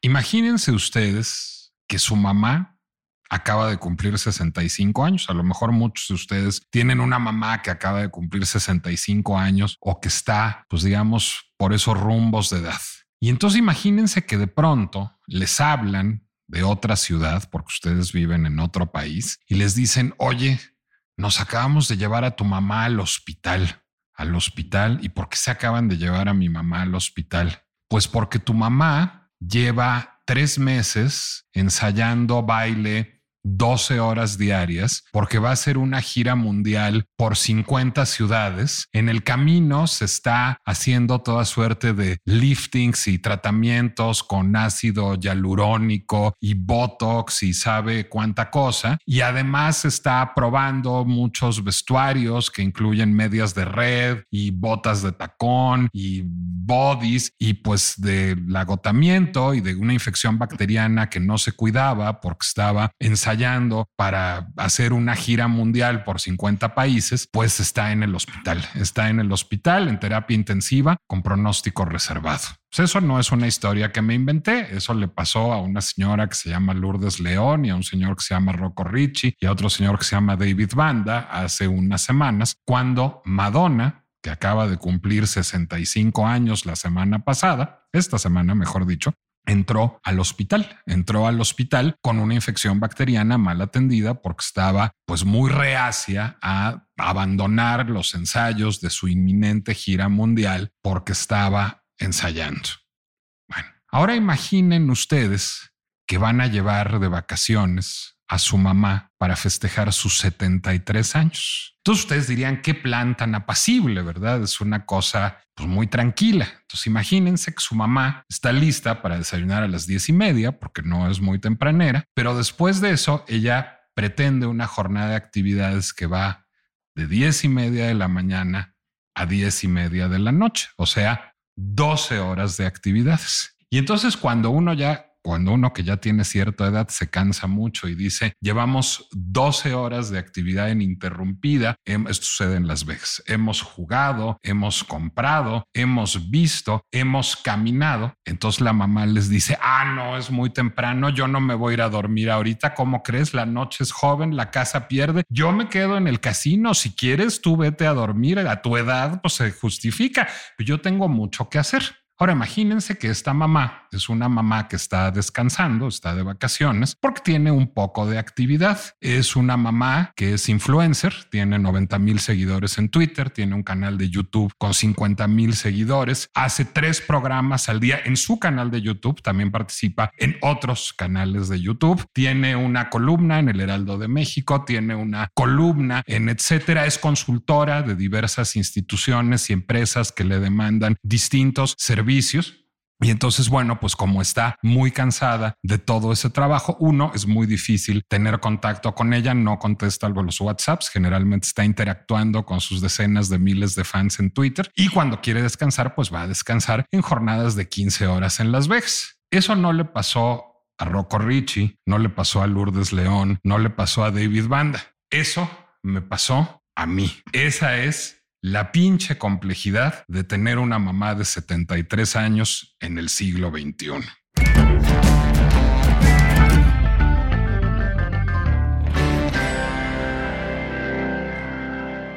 Imagínense ustedes que su mamá acaba de cumplir 65 años. A lo mejor muchos de ustedes tienen una mamá que acaba de cumplir 65 años o que está, pues digamos, por esos rumbos de edad. Y entonces imagínense que de pronto les hablan de otra ciudad, porque ustedes viven en otro país, y les dicen, oye, nos acabamos de llevar a tu mamá al hospital, al hospital. ¿Y por qué se acaban de llevar a mi mamá al hospital? Pues porque tu mamá lleva tres meses ensayando baile 12 horas diarias porque va a ser una gira mundial por 50 ciudades. En el camino se está haciendo toda suerte de liftings y tratamientos con ácido hialurónico y botox y sabe cuánta cosa. Y además está probando muchos vestuarios que incluyen medias de red y botas de tacón y bodies y pues del agotamiento y de una infección bacteriana que no se cuidaba porque estaba ensayando para hacer una gira mundial por 50 países, pues está en el hospital. Está en el hospital en terapia intensiva con pronóstico reservado. Pues eso no es una historia que me inventé. Eso le pasó a una señora que se llama Lourdes León y a un señor que se llama Rocco Ricci y a otro señor que se llama David Banda hace unas semanas cuando Madonna que acaba de cumplir 65 años la semana pasada, esta semana mejor dicho, entró al hospital, entró al hospital con una infección bacteriana mal atendida porque estaba pues muy reacia a abandonar los ensayos de su inminente gira mundial porque estaba ensayando. Bueno, ahora imaginen ustedes que van a llevar de vacaciones a su mamá para festejar sus 73 años. Entonces ustedes dirían qué plan tan apacible, ¿verdad? Es una cosa pues, muy tranquila. Entonces imagínense que su mamá está lista para desayunar a las diez y media porque no es muy tempranera, pero después de eso ella pretende una jornada de actividades que va de diez y media de la mañana a diez y media de la noche, o sea, 12 horas de actividades. Y entonces cuando uno ya cuando uno que ya tiene cierta edad se cansa mucho y dice, llevamos 12 horas de actividad ininterrumpida, esto sucede en Las Vegas, hemos jugado, hemos comprado, hemos visto, hemos caminado, entonces la mamá les dice, ah, no, es muy temprano, yo no me voy a ir a dormir ahorita, ¿cómo crees? La noche es joven, la casa pierde, yo me quedo en el casino, si quieres tú vete a dormir, a tu edad pues se justifica, yo tengo mucho que hacer. Ahora imagínense que esta mamá es una mamá que está descansando, está de vacaciones, porque tiene un poco de actividad. Es una mamá que es influencer, tiene 90 mil seguidores en Twitter, tiene un canal de YouTube con 50 mil seguidores, hace tres programas al día en su canal de YouTube, también participa en otros canales de YouTube, tiene una columna en el Heraldo de México, tiene una columna en etcétera, es consultora de diversas instituciones y empresas que le demandan distintos servicios y entonces, bueno, pues como está muy cansada de todo ese trabajo, uno, es muy difícil tener contacto con ella, no contesta los WhatsApps, generalmente está interactuando con sus decenas de miles de fans en Twitter y cuando quiere descansar, pues va a descansar en jornadas de 15 horas en Las Vegas. Eso no le pasó a Rocco Ricci, no le pasó a Lourdes León, no le pasó a David Banda. Eso me pasó a mí. Esa es la pinche complejidad de tener una mamá de 73 años en el siglo XXI.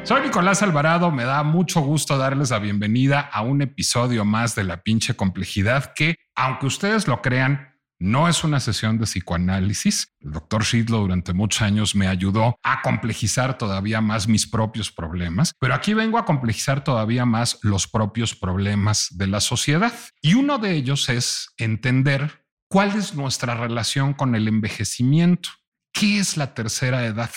Soy Nicolás Alvarado, me da mucho gusto darles la bienvenida a un episodio más de La pinche complejidad que, aunque ustedes lo crean, no es una sesión de psicoanálisis. El doctor Shidlo durante muchos años me ayudó a complejizar todavía más mis propios problemas, pero aquí vengo a complejizar todavía más los propios problemas de la sociedad. Y uno de ellos es entender cuál es nuestra relación con el envejecimiento. ¿Qué es la tercera edad?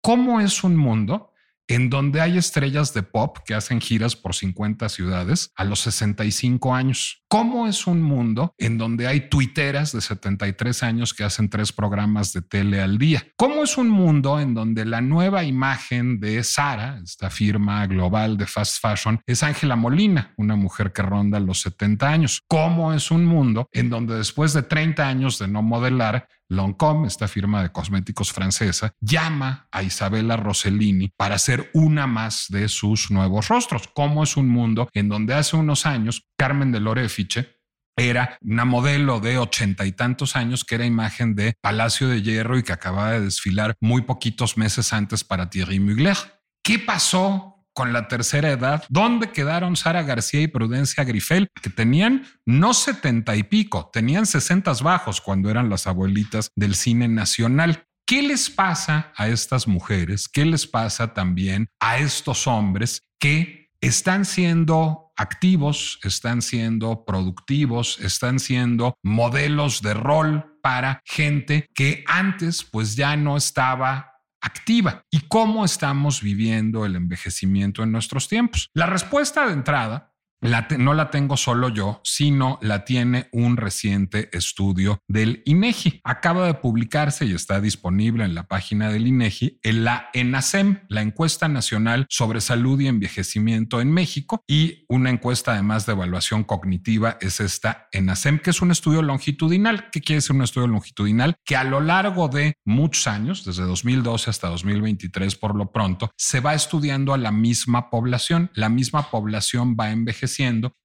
¿Cómo es un mundo en donde hay estrellas de pop que hacen giras por 50 ciudades a los 65 años. ¿Cómo es un mundo en donde hay tuiteras de 73 años que hacen tres programas de tele al día? ¿Cómo es un mundo en donde la nueva imagen de Sara, esta firma global de fast fashion, es Ángela Molina, una mujer que ronda los 70 años? ¿Cómo es un mundo en donde después de 30 años de no modelar, Lancôme, esta firma de cosméticos francesa, llama a Isabella Rossellini para ser una más de sus nuevos rostros. ¿Cómo es un mundo en donde hace unos años Carmen de Lorefiche era una modelo de ochenta y tantos años que era imagen de Palacio de Hierro y que acababa de desfilar muy poquitos meses antes para Thierry Mugler. ¿Qué pasó con la tercera edad, ¿dónde quedaron Sara García y Prudencia Grifel, que tenían no setenta y pico, tenían sesentas bajos cuando eran las abuelitas del cine nacional? ¿Qué les pasa a estas mujeres? ¿Qué les pasa también a estos hombres que están siendo activos, están siendo productivos, están siendo modelos de rol para gente que antes pues ya no estaba activa y cómo estamos viviendo el envejecimiento en nuestros tiempos. La respuesta de entrada no la tengo solo yo, sino la tiene un reciente estudio del INEGI. Acaba de publicarse y está disponible en la página del INEGI en la ENASEM, la encuesta nacional sobre salud y envejecimiento en México, y una encuesta además de evaluación cognitiva es esta ENASEM, que es un estudio longitudinal. ¿Qué quiere decir un estudio longitudinal? Que a lo largo de muchos años, desde 2012 hasta 2023 por lo pronto, se va estudiando a la misma población. La misma población va envejeciendo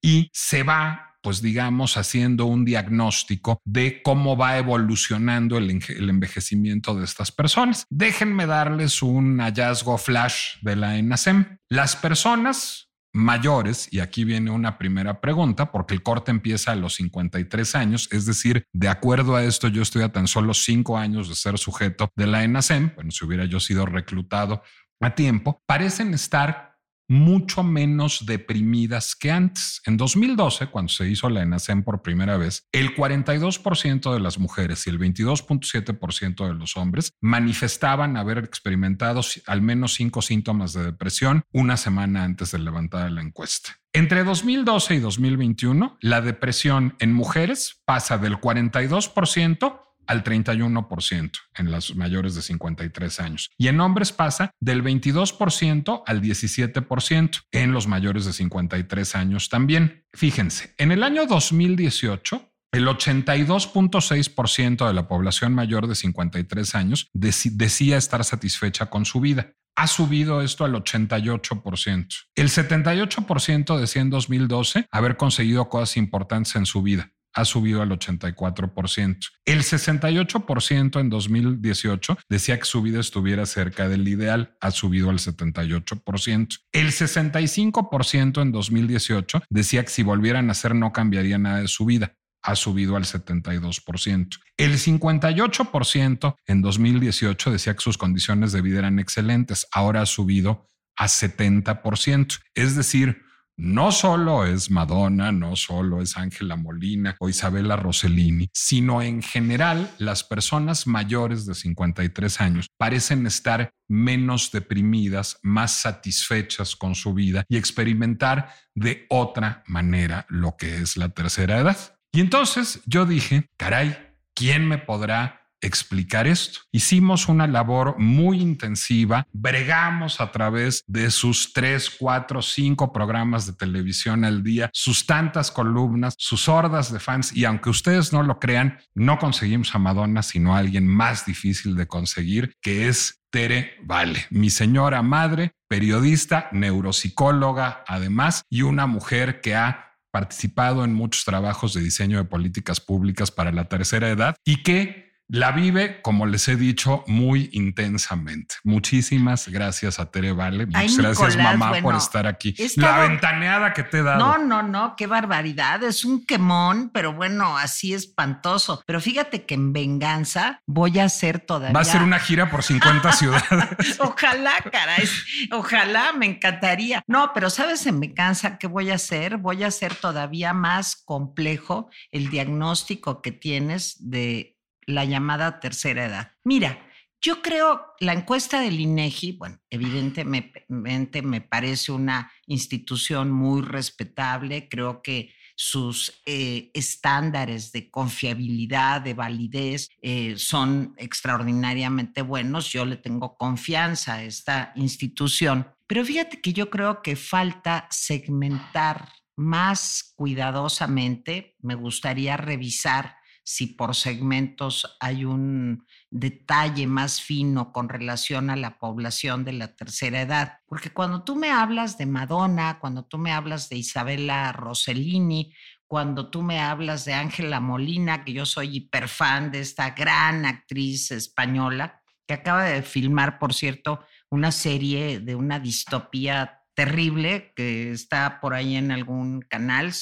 y se va pues digamos, haciendo un diagnóstico de cómo va evolucionando el, envejecimiento de estas personas. Déjenme darles un hallazgo flash de la ENASEM. Las personas mayores, y aquí viene una primera pregunta, porque el corte empieza a los 53 años, es decir, de acuerdo a esto, yo estoy a tan solo cinco años de ser sujeto de la ENASEM, bueno, si hubiera yo sido reclutado a tiempo, parecen estar mucho menos deprimidas que antes. En 2012, cuando se hizo la ENASEM por primera vez, el 42% de las mujeres y el 22.7% de los hombres manifestaban haber experimentado al menos cinco síntomas de depresión una semana antes de levantar la encuesta. Entre 2012 y 2021, la depresión en mujeres pasa del 42% al 31% en las mayores de 53 años. Y en hombres pasa del 22% al 17% en los mayores de 53 años también. Fíjense, en el año 2018, el 82.6% de la población mayor de 53 años decía estar satisfecha con su vida. Ha subido esto al 88%. El 78% decía en 2012 haber conseguido cosas importantes en su vida ha subido al 84%. El 68% en 2018 decía que su vida estuviera cerca del ideal, ha subido al 78%. El 65% en 2018 decía que si volvieran a hacer no cambiaría nada de su vida, ha subido al 72%. El 58% en 2018 decía que sus condiciones de vida eran excelentes, ahora ha subido a 70%. Es decir, no solo es Madonna, no solo es Ángela Molina o Isabella Rossellini, sino en general las personas mayores de 53 años parecen estar menos deprimidas, más satisfechas con su vida y experimentar de otra manera lo que es la tercera edad. Y entonces yo dije, caray, ¿quién me podrá explicar esto. Hicimos una labor muy intensiva, bregamos a través de sus tres, cuatro, cinco programas de televisión al día, sus tantas columnas, sus hordas de fans y aunque ustedes no lo crean, no conseguimos a Madonna, sino a alguien más difícil de conseguir, que es Tere Vale, mi señora madre, periodista, neuropsicóloga, además, y una mujer que ha participado en muchos trabajos de diseño de políticas públicas para la tercera edad y que la vive, como les he dicho, muy intensamente. Muchísimas gracias a Tere Vale. Muchas gracias, mamá, por estar aquí. La ventaneada que te he dado. No, no, no, qué barbaridad. Es un quemón, pero bueno, así espantoso. Pero fíjate que en venganza voy a hacer todavía. Va a ser una gira por 50 ciudades. ojalá, caray. Ojalá, me encantaría. No, pero ¿sabes en venganza qué voy a hacer? Voy a hacer todavía más complejo el diagnóstico que tienes de la llamada tercera edad. Mira, Yo creo la encuesta del INEGI, bueno, evidentemente me parece una institución muy respetable. Creo que sus eh, estándares de confiabilidad, de validez, eh, son extraordinariamente buenos. Yo le tengo confianza a esta institución. Pero fíjate que yo creo que falta segmentar más cuidadosamente. Me gustaría revisar si por segmentos hay un detalle más fino con relación a la población de la tercera edad. Porque cuando tú me hablas de Madonna, cuando tú me hablas de Isabella Rossellini, cuando tú me hablas de Ángela Molina, que yo soy hiperfan de esta gran actriz española, que acaba de filmar, por cierto, una serie de una distopía terrible que está por ahí en algún canal,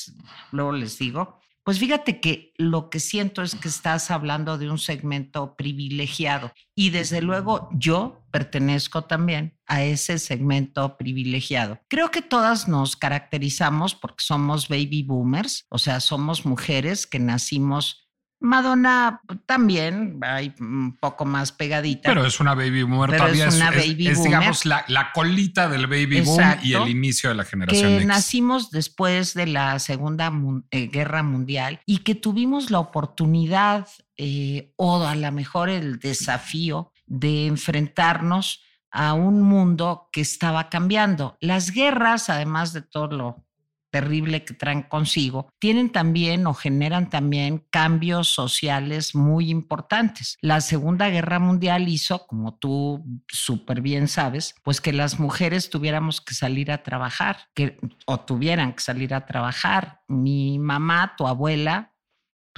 luego les digo, pues fíjate que lo que siento es que estás hablando de un segmento privilegiado y desde luego yo pertenezco también a ese segmento privilegiado. Creo que todas nos caracterizamos porque somos baby boomers, o sea, somos mujeres que nacimos Madonna también, hay un poco más pegadita. Pero es una baby boomer todavía. Es, una baby es, digamos, la, colita del baby boom y el inicio de la generación que Nacimos después de la Segunda eh, Guerra Mundial y que tuvimos la oportunidad eh, o a lo mejor el desafío de enfrentarnos a un mundo que estaba cambiando. Las guerras, además de todo lo terrible que traen consigo, tienen también o generan también cambios sociales muy importantes. La Segunda Guerra Mundial hizo, como tú súper bien sabes, pues que las mujeres tuviéramos que salir a trabajar, que, o tuvieran que salir a trabajar. Mi mamá, tu abuela,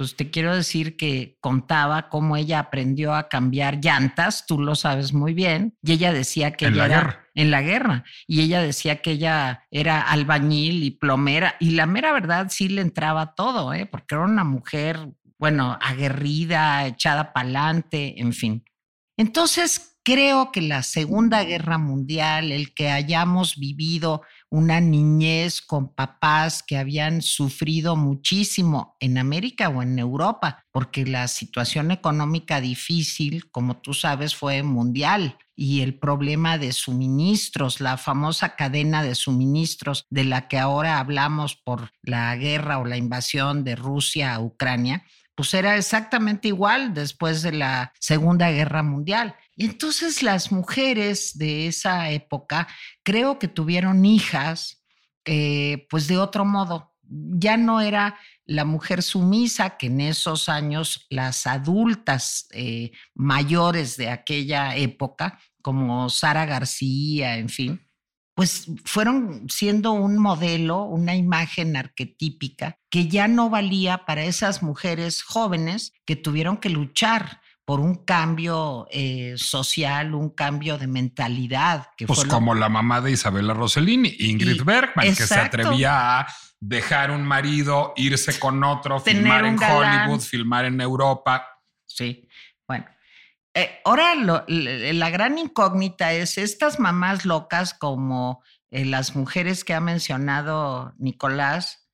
pues te quiero decir que contaba cómo ella aprendió a cambiar llantas, tú lo sabes muy bien, y ella decía que ella era en la guerra, y ella decía que ella era albañil y plomera, y la mera verdad sí le entraba todo, ¿eh? porque era una mujer, bueno, aguerrida, echada para adelante, en fin. Entonces, creo que la Segunda Guerra Mundial, el que hayamos vivido una niñez con papás que habían sufrido muchísimo en América o en Europa, porque la situación económica difícil, como tú sabes, fue mundial y el problema de suministros, la famosa cadena de suministros de la que ahora hablamos por la guerra o la invasión de Rusia a Ucrania, pues era exactamente igual después de la Segunda Guerra Mundial. Entonces las mujeres de esa época creo que tuvieron hijas eh, pues de otro modo. Ya no era la mujer sumisa que en esos años las adultas eh, mayores de aquella época, como Sara García, en fin, pues fueron siendo un modelo, una imagen arquetípica que ya no valía para esas mujeres jóvenes que tuvieron que luchar por un cambio eh, social, un cambio de mentalidad. Que pues como la mamá de Isabella Rossellini, Ingrid Bergman, que se atrevía a dejar un marido, irse con otro, filmar en Hollywood, filmar en Europa. Sí, bueno. Eh, ahora la gran incógnita es estas mamás locas como eh, las mujeres que ha mencionado Nicolás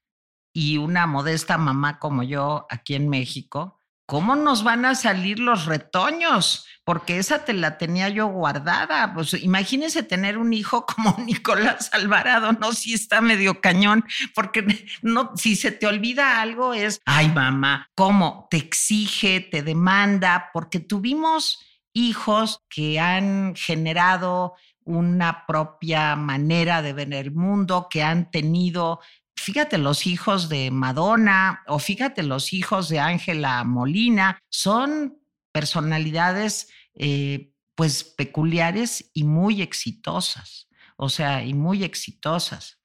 y una modesta mamá como yo aquí en México, ¿cómo nos van a salir los retoños? Porque esa te la tenía yo guardada. Pues imagínese tener un hijo como Nicolás Alvarado, no, si está medio cañón, porque no, si se te olvida algo es, ay mamá, ¿cómo? Te exige, te demanda, porque tuvimos hijos que han generado una propia manera de ver el mundo, que han tenido fíjate los hijos de Madonna o fíjate los hijos de Ángela Molina, son personalidades eh, pues peculiares y muy exitosas, o sea, y muy exitosas.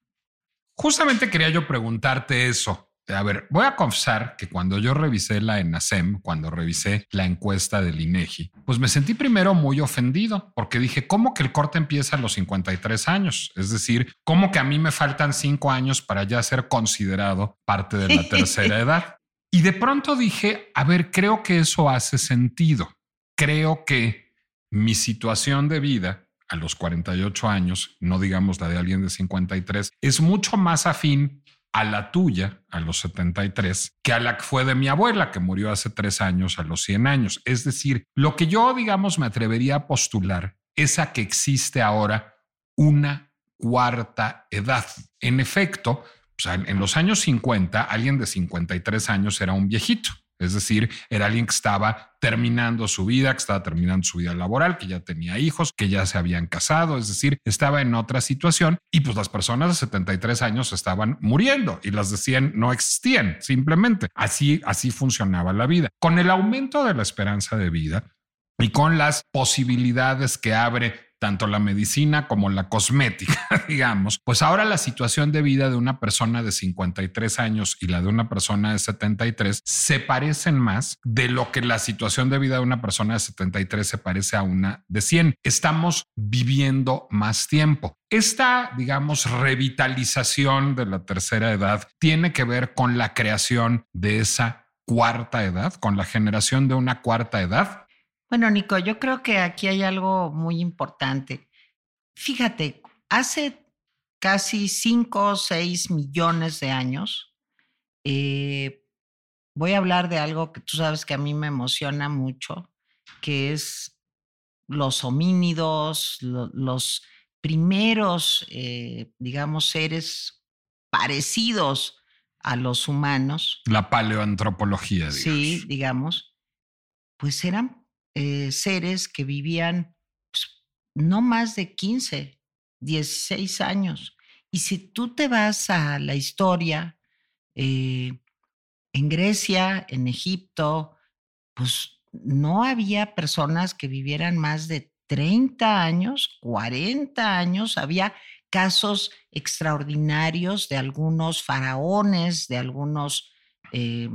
Justamente quería yo preguntarte eso. A ver, voy a confesar que cuando yo revisé la ENASEM, cuando revisé la encuesta del INEGI, pues me sentí primero muy ofendido porque dije, ¿cómo que el corte empieza a los 53 años? Es decir, ¿cómo que a mí me faltan cinco años para ya ser considerado parte de la tercera edad? Y de pronto dije, a ver, creo que eso hace sentido. Creo que mi situación de vida a los 48 años, no digamos la de alguien de 53, es mucho más afín a la tuya a los 73 que a la que fue de mi abuela, que murió hace tres años a los 100 años. Es decir, lo que yo, digamos, me atrevería a postular es a que existe ahora una cuarta edad. En efecto, en los años 50, alguien de 53 años era un viejito. Es decir, era alguien que estaba terminando su vida, que estaba terminando su vida laboral, que ya tenía hijos, que ya se habían casado, es decir, estaba en otra situación y pues las personas de 73 años estaban muriendo y las de 100 no existían, simplemente. Así, así funcionaba la vida. Con el aumento de la esperanza de vida, y con las posibilidades que abre tanto la medicina como la cosmética, digamos, pues ahora la situación de vida de una persona de 53 años y la de una persona de 73 se parecen más de lo que la situación de vida de una persona de 73 se parece a una de 100. Estamos viviendo más tiempo. Esta, digamos, revitalización de la tercera edad tiene que ver con la creación de esa cuarta edad, con la generación de una cuarta edad bueno, Nico, yo creo que aquí hay algo muy importante. Fíjate, hace casi 5 o 6 millones de años, eh, voy a hablar de algo que tú sabes que a mí me emociona mucho, que es los homínidos, los primeros, eh, digamos, seres parecidos a los humanos. La paleoantropología, digamos. Sí, digamos, pues eran eh, seres que vivían pues, no más de 15, 16 años. Y si tú te vas a la historia, eh, en Grecia, en Egipto, pues no había personas que vivieran más de 30 años, 40 años, había casos extraordinarios de algunos faraones, de algunos eh,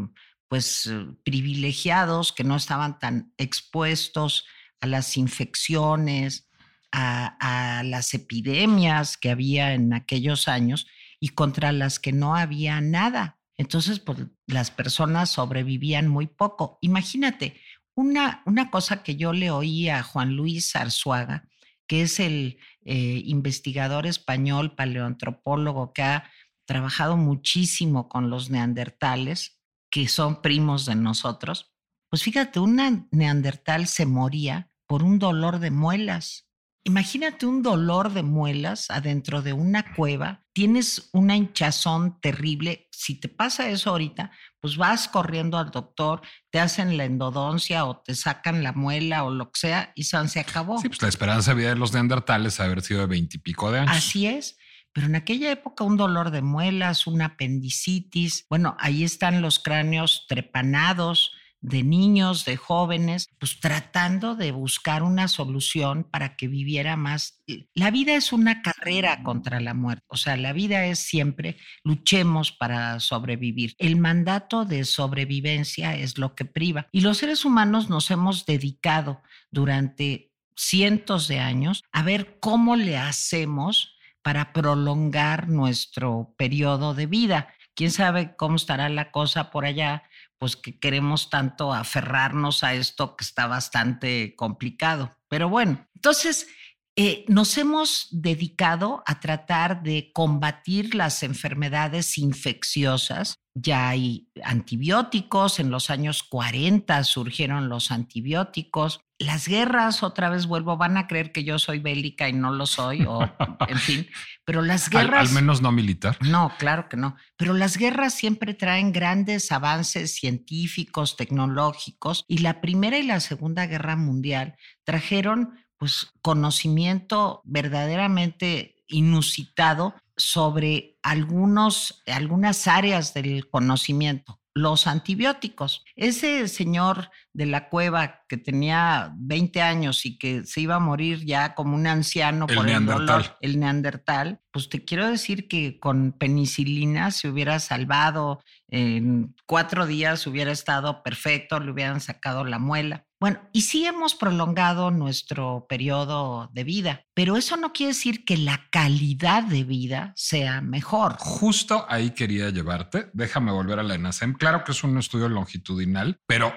pues eh, privilegiados que no estaban tan expuestos a las infecciones, a, las epidemias que había en aquellos años y contra las que no había nada. Entonces, pues las personas sobrevivían muy poco. Imagínate, una, una cosa que yo le oí a Juan Luis Arzuaga, que es el eh, investigador español paleoantropólogo que ha trabajado muchísimo con los neandertales, que son primos de nosotros, pues fíjate, una neandertal se moría por un dolor de muelas. Imagínate un dolor de muelas adentro de una cueva, tienes una hinchazón terrible. Si te pasa eso ahorita, pues vas corriendo al doctor, te hacen la endodoncia o te sacan la muela o lo que sea y se acabó. Sí, pues la esperanza de vida de los neandertales haber sido de veintipico de años. Así es. Pero en aquella época un dolor de muelas, una apendicitis, bueno, ahí están los cráneos trepanados de niños, de jóvenes, pues tratando de buscar una solución para que viviera más. La vida es una carrera contra la muerte, o sea, la vida es siempre luchemos para sobrevivir. El mandato de sobrevivencia es lo que priva y los seres humanos nos hemos dedicado durante cientos de años a ver cómo le hacemos para prolongar nuestro periodo de vida. ¿Quién sabe cómo estará la cosa por allá? Pues que queremos tanto aferrarnos a esto que está bastante complicado. Pero bueno, entonces eh, nos hemos dedicado a tratar de combatir las enfermedades infecciosas ya hay antibióticos, en los años 40 surgieron los antibióticos. Las guerras, otra vez vuelvo, van a creer que yo soy bélica y no lo soy, o en fin, pero las guerras... Al, menos no militar. No, claro que no, pero las guerras siempre traen grandes avances científicos, tecnológicos, y la Primera y la Segunda Guerra Mundial trajeron pues conocimiento verdaderamente inusitado sobre algunos, algunas áreas del conocimiento. Los antibióticos. Ese señor de la cueva que tenía 20 años y que se iba a morir ya como un anciano por el dolor, el neandertal, pues te quiero decir que con penicilina se hubiera salvado, en cuatro días hubiera estado perfecto, le hubieran sacado la muela. Bueno, y sí hemos prolongado nuestro periodo de vida, pero eso no quiere decir que la calidad de vida sea mejor. Justo ahí quería llevarte. Déjame volver a la ENASEM. Claro que es un estudio longitudinal, pero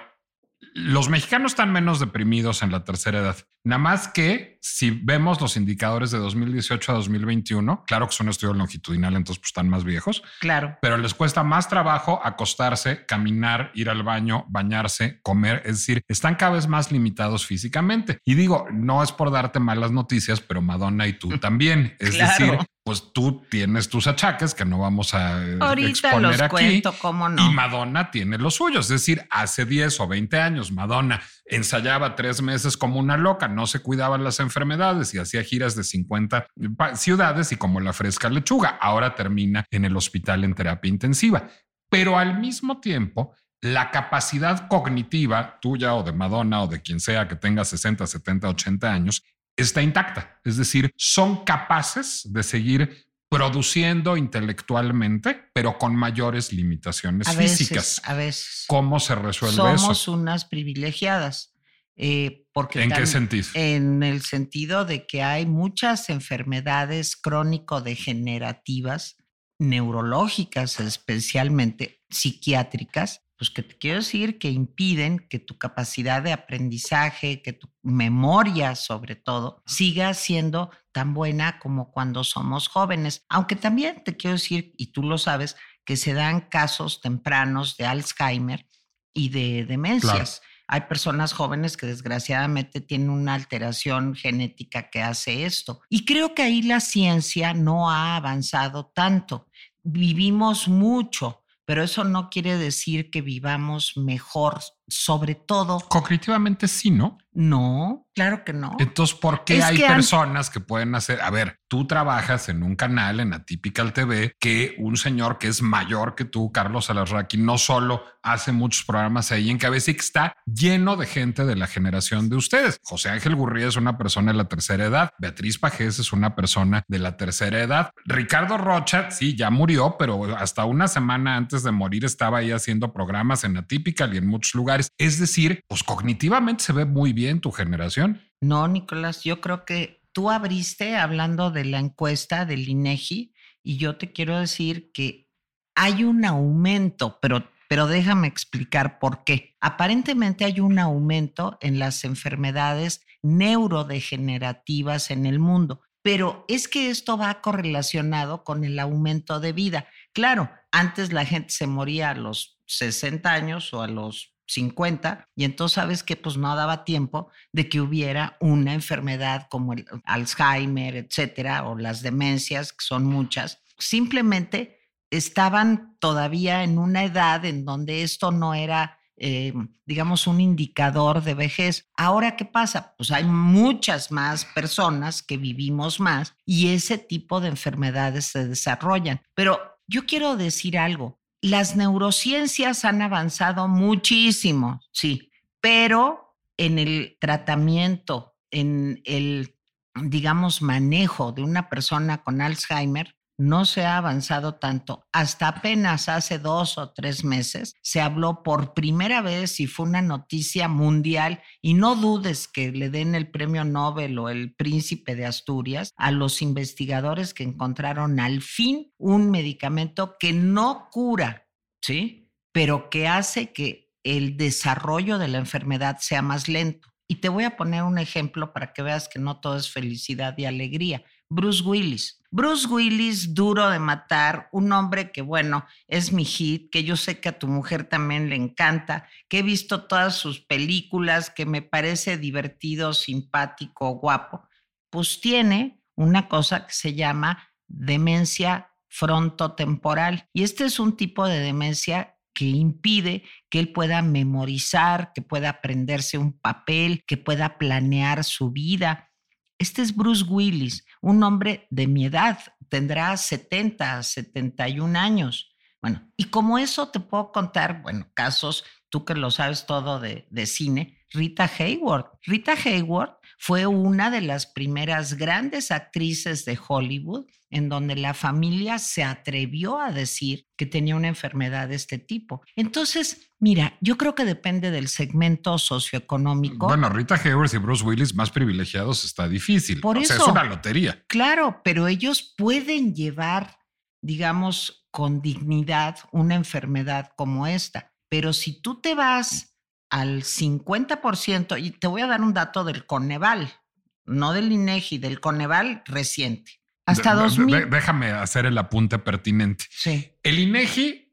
los mexicanos están menos deprimidos en la tercera edad. Nada más que si vemos los indicadores de 2018 a 2021, claro que son estudios longitudinal, entonces pues, están más viejos. Claro. Pero les cuesta más trabajo acostarse, caminar, ir al baño, bañarse, comer. Es decir, están cada vez más limitados físicamente. Y digo, no es por darte malas noticias, pero Madonna y tú también. Es decir, pues tú tienes tus achaques que no vamos a eh, Ahorita exponer los aquí. cuento, cómo no. Y Madonna tiene los suyos. Es decir, hace 10 o 20 años, Madonna ensayaba tres meses como una loca, no se cuidaban las enfermedades y hacía giras de 50 pa- ciudades y como la fresca lechuga. Ahora termina en el hospital en terapia intensiva. Pero al mismo tiempo, la capacidad cognitiva tuya o de Madonna o de quien sea que tenga 60, 70, 80 años está intacta. Es decir, son capaces de seguir produciendo intelectualmente, pero con mayores limitaciones a veces, físicas. a veces. ¿Cómo se resuelve Somos eso? unas privilegiadas. Eh, porque ¿En qué sentido? En el sentido de que hay muchas enfermedades crónico-degenerativas, neurológicas especialmente, psiquiátricas, pues que te quiero decir que impiden que tu capacidad de aprendizaje, que tu memoria sobre todo, siga siendo tan buena como cuando somos jóvenes. Aunque también te quiero decir, y tú lo sabes, que se dan casos tempranos de Alzheimer y de demencias. Hay personas jóvenes que desgraciadamente tienen una alteración genética que hace esto. Y creo que ahí la ciencia no ha avanzado tanto. Vivimos mucho, pero eso no quiere decir que vivamos mejor, sobre todo. Cognitivamente sí, ¿no? No, claro que no. Entonces, ¿por qué Es hay que personas que pueden hacer? A ver, tú trabajas en un canal en Atypical TV que un señor que es mayor que tú, Carlos Alarraqui, no solo hace muchos programas ahí en cabeza y que está lleno de gente de la generación de ustedes. José Ángel Gurría es una persona de la tercera edad. Beatriz Pajés es una persona de la tercera edad. Ricardo Rocha, sí, ya murió, pero hasta una semana antes de morir estaba ahí haciendo programas en Atypical y en muchos lugares. Es decir, pues cognitivamente se ve muy bien tu generación. No, Nicolás, yo creo que tú abriste hablando de la encuesta del INEGI y yo te quiero decir que hay un aumento, pero, pero déjame explicar por qué. Aparentemente hay un aumento en las enfermedades neurodegenerativas en el mundo, pero es que esto va correlacionado con el aumento de vida. Claro, antes la gente se moría a los 60 años o a los 50 y entonces sabes que pues no daba tiempo de que hubiera una enfermedad como el Alzheimer, etcétera, o las demencias, que son muchas. Simplemente estaban todavía en una edad en donde esto no era, eh, digamos, un indicador de vejez. Ahora, ¿qué pasa? Pues hay muchas más personas que vivimos más y ese tipo de enfermedades se desarrollan. Pero yo quiero decir algo. Las neurociencias han avanzado muchísimo, sí, pero en el tratamiento, en el, digamos, manejo de una persona con Alzheimer, no se ha avanzado tanto. Hasta apenas hace dos o tres meses se habló por primera vez y fue una noticia mundial y no dudes que le den el premio Nobel o el príncipe de Asturias a los investigadores que encontraron al fin un medicamento que no cura, ¿sí? Pero que hace que el desarrollo de la enfermedad sea más lento. Y te voy a poner un ejemplo para que veas que no todo es felicidad y alegría. Bruce Willis. Bruce Willis, duro de matar, un hombre que, bueno, es mi hit, que yo sé que a tu mujer también le encanta, que he visto todas sus películas, que me parece divertido, simpático, guapo, pues tiene una cosa que se llama demencia frontotemporal. Y este es un tipo de demencia que impide que él pueda memorizar, que pueda aprenderse un papel, que pueda planear su vida. Este es Bruce Willis, un hombre de mi edad, tendrá 70, 71 años. Bueno, y como eso te puedo contar, bueno, casos, tú que lo sabes todo de, de cine, Rita Hayward. Rita Hayward fue una de las primeras grandes actrices de Hollywood en donde la familia se atrevió a decir que tenía una enfermedad de este tipo. Entonces, mira, yo creo que depende del segmento socioeconómico. Bueno, Rita Hayworth y Bruce Willis más privilegiados está difícil. Por o sea, es eso. una lotería. Claro, pero ellos pueden llevar, digamos, con dignidad una enfermedad como esta. Pero si tú te vas al 50%, y te voy a dar un dato del Coneval, no del INEGI, del Coneval reciente. Hasta De- de- 2000. de- déjame hacer el apunte pertinente. Sí, El INEGI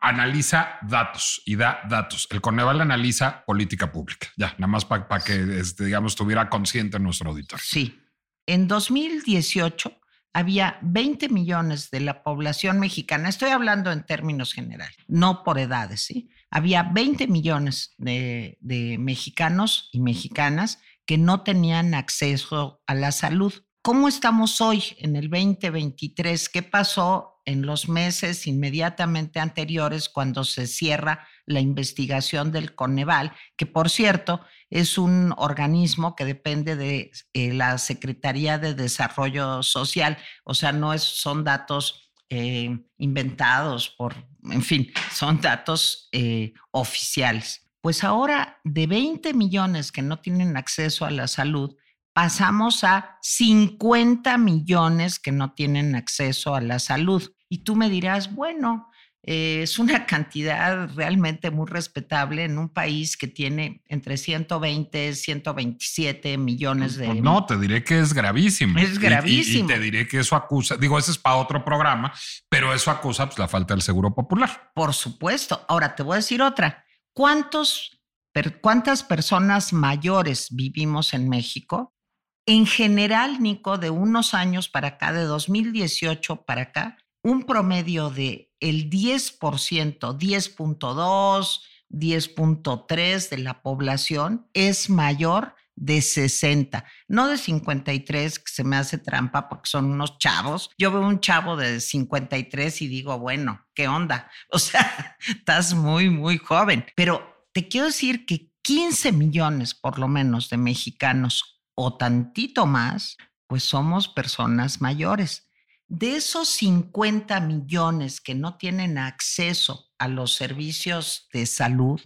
analiza datos y da datos. El Coneval analiza política pública. Ya, nada más para que, este, digamos, estuviera consciente nuestro auditorio. sí. En 2018 había 20 millones de la población mexicana, estoy hablando en términos generales, no por edades, ¿sí? Había 20 millones de, mexicanos y mexicanas que no tenían acceso a la salud. ¿Cómo estamos hoy en el 2023? ¿Qué pasó en los meses inmediatamente anteriores cuando se cierra la investigación del Coneval? Que por cierto es un organismo que depende de eh, la Secretaría de Desarrollo Social, o sea, no es, son datos eh, inventados por, en fin, son datos eh, oficiales. Pues ahora de 20 millones que no tienen acceso a la salud, pasamos a 50 millones que no tienen acceso a la salud. Y tú me dirás, bueno, eh, es una cantidad realmente muy respetable en un país que tiene entre 120 y 127 millones de... Pues no, te diré que es gravísimo. Es Y- y- Y, gravísimo. te diré que eso acusa, digo, ese es para otro programa, pero eso acusa pues, la falta del seguro popular. Por supuesto. Ahora te voy a decir otra. ¿Cuántos, per- ¿Cuántas personas mayores vivimos en México? En general, Nico, de unos años para acá, de 2018 para acá, un promedio de el 10%, 10.2, 10.3 de la población es mayor de 60, no de 53, que se me hace trampa porque son unos chavos. Yo veo un chavo de 53 y digo, bueno, ¿qué onda? O sea, estás muy, muy joven. Pero te quiero decir que 15 millones por lo menos de mexicanos o tantito más, pues somos personas mayores. De esos 50 millones que no tienen acceso a los servicios de salud,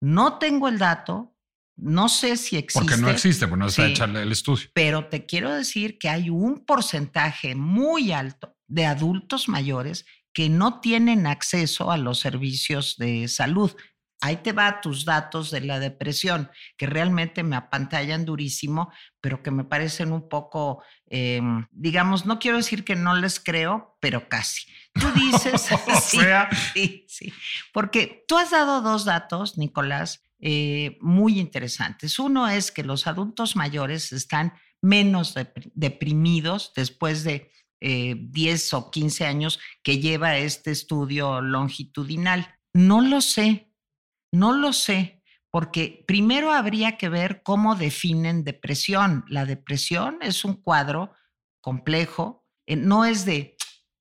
no tengo el dato, no sé si existe. Porque no existe, pues no está Sí. hecha el estudio. Pero te quiero decir que hay un porcentaje muy alto de adultos mayores que no tienen acceso a los servicios de salud. Ahí te va tus datos de la depresión, que realmente me apantallan durísimo, pero que me parecen un poco, eh, digamos, no quiero decir que no les creo, pero casi. Tú dices, O sí, sea. sí, sí, porque tú has dado dos datos, Nicolás, eh, muy interesantes. Uno es que los adultos mayores están menos depri- deprimidos después de eh, 10 o 15 años que lleva este estudio longitudinal. No lo sé, no lo sé, porque primero habría que ver cómo definen depresión. La depresión es un cuadro complejo, eh, no es de,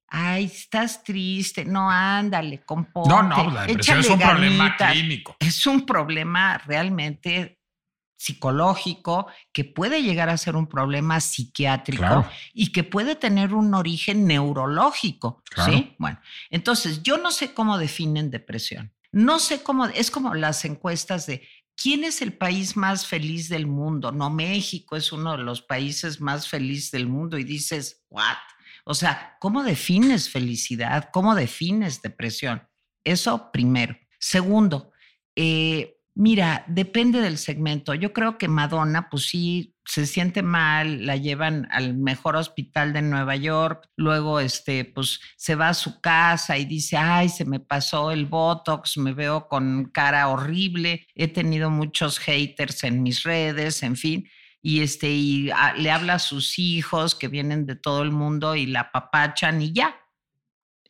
ay, estás triste, no, ándale, componte. No, no, la depresión es un problema ganitas". clínico. Es un problema realmente psicológico que puede llegar a ser un problema psiquiátrico Claro. y que puede tener un origen neurológico. Claro. ¿sí? Bueno, entonces yo no sé cómo definen depresión. No sé cómo, es como las encuestas de quién es el país más feliz del mundo. No, México es uno de los países más felices del mundo y dices, ¿what? O sea, ¿cómo defines felicidad? ¿Cómo defines depresión? Eso primero. Segundo, eh, mira, depende del segmento. Yo creo que Madonna, pues sí, se siente mal, la llevan al mejor hospital de Nueva York, luego este, pues se va a su casa y dice, ay, se me pasó el Botox, me veo con cara horrible, he tenido muchos haters en mis redes, en fin. Y, este, y a- le habla a sus hijos que vienen de todo el mundo y la papachan y ya.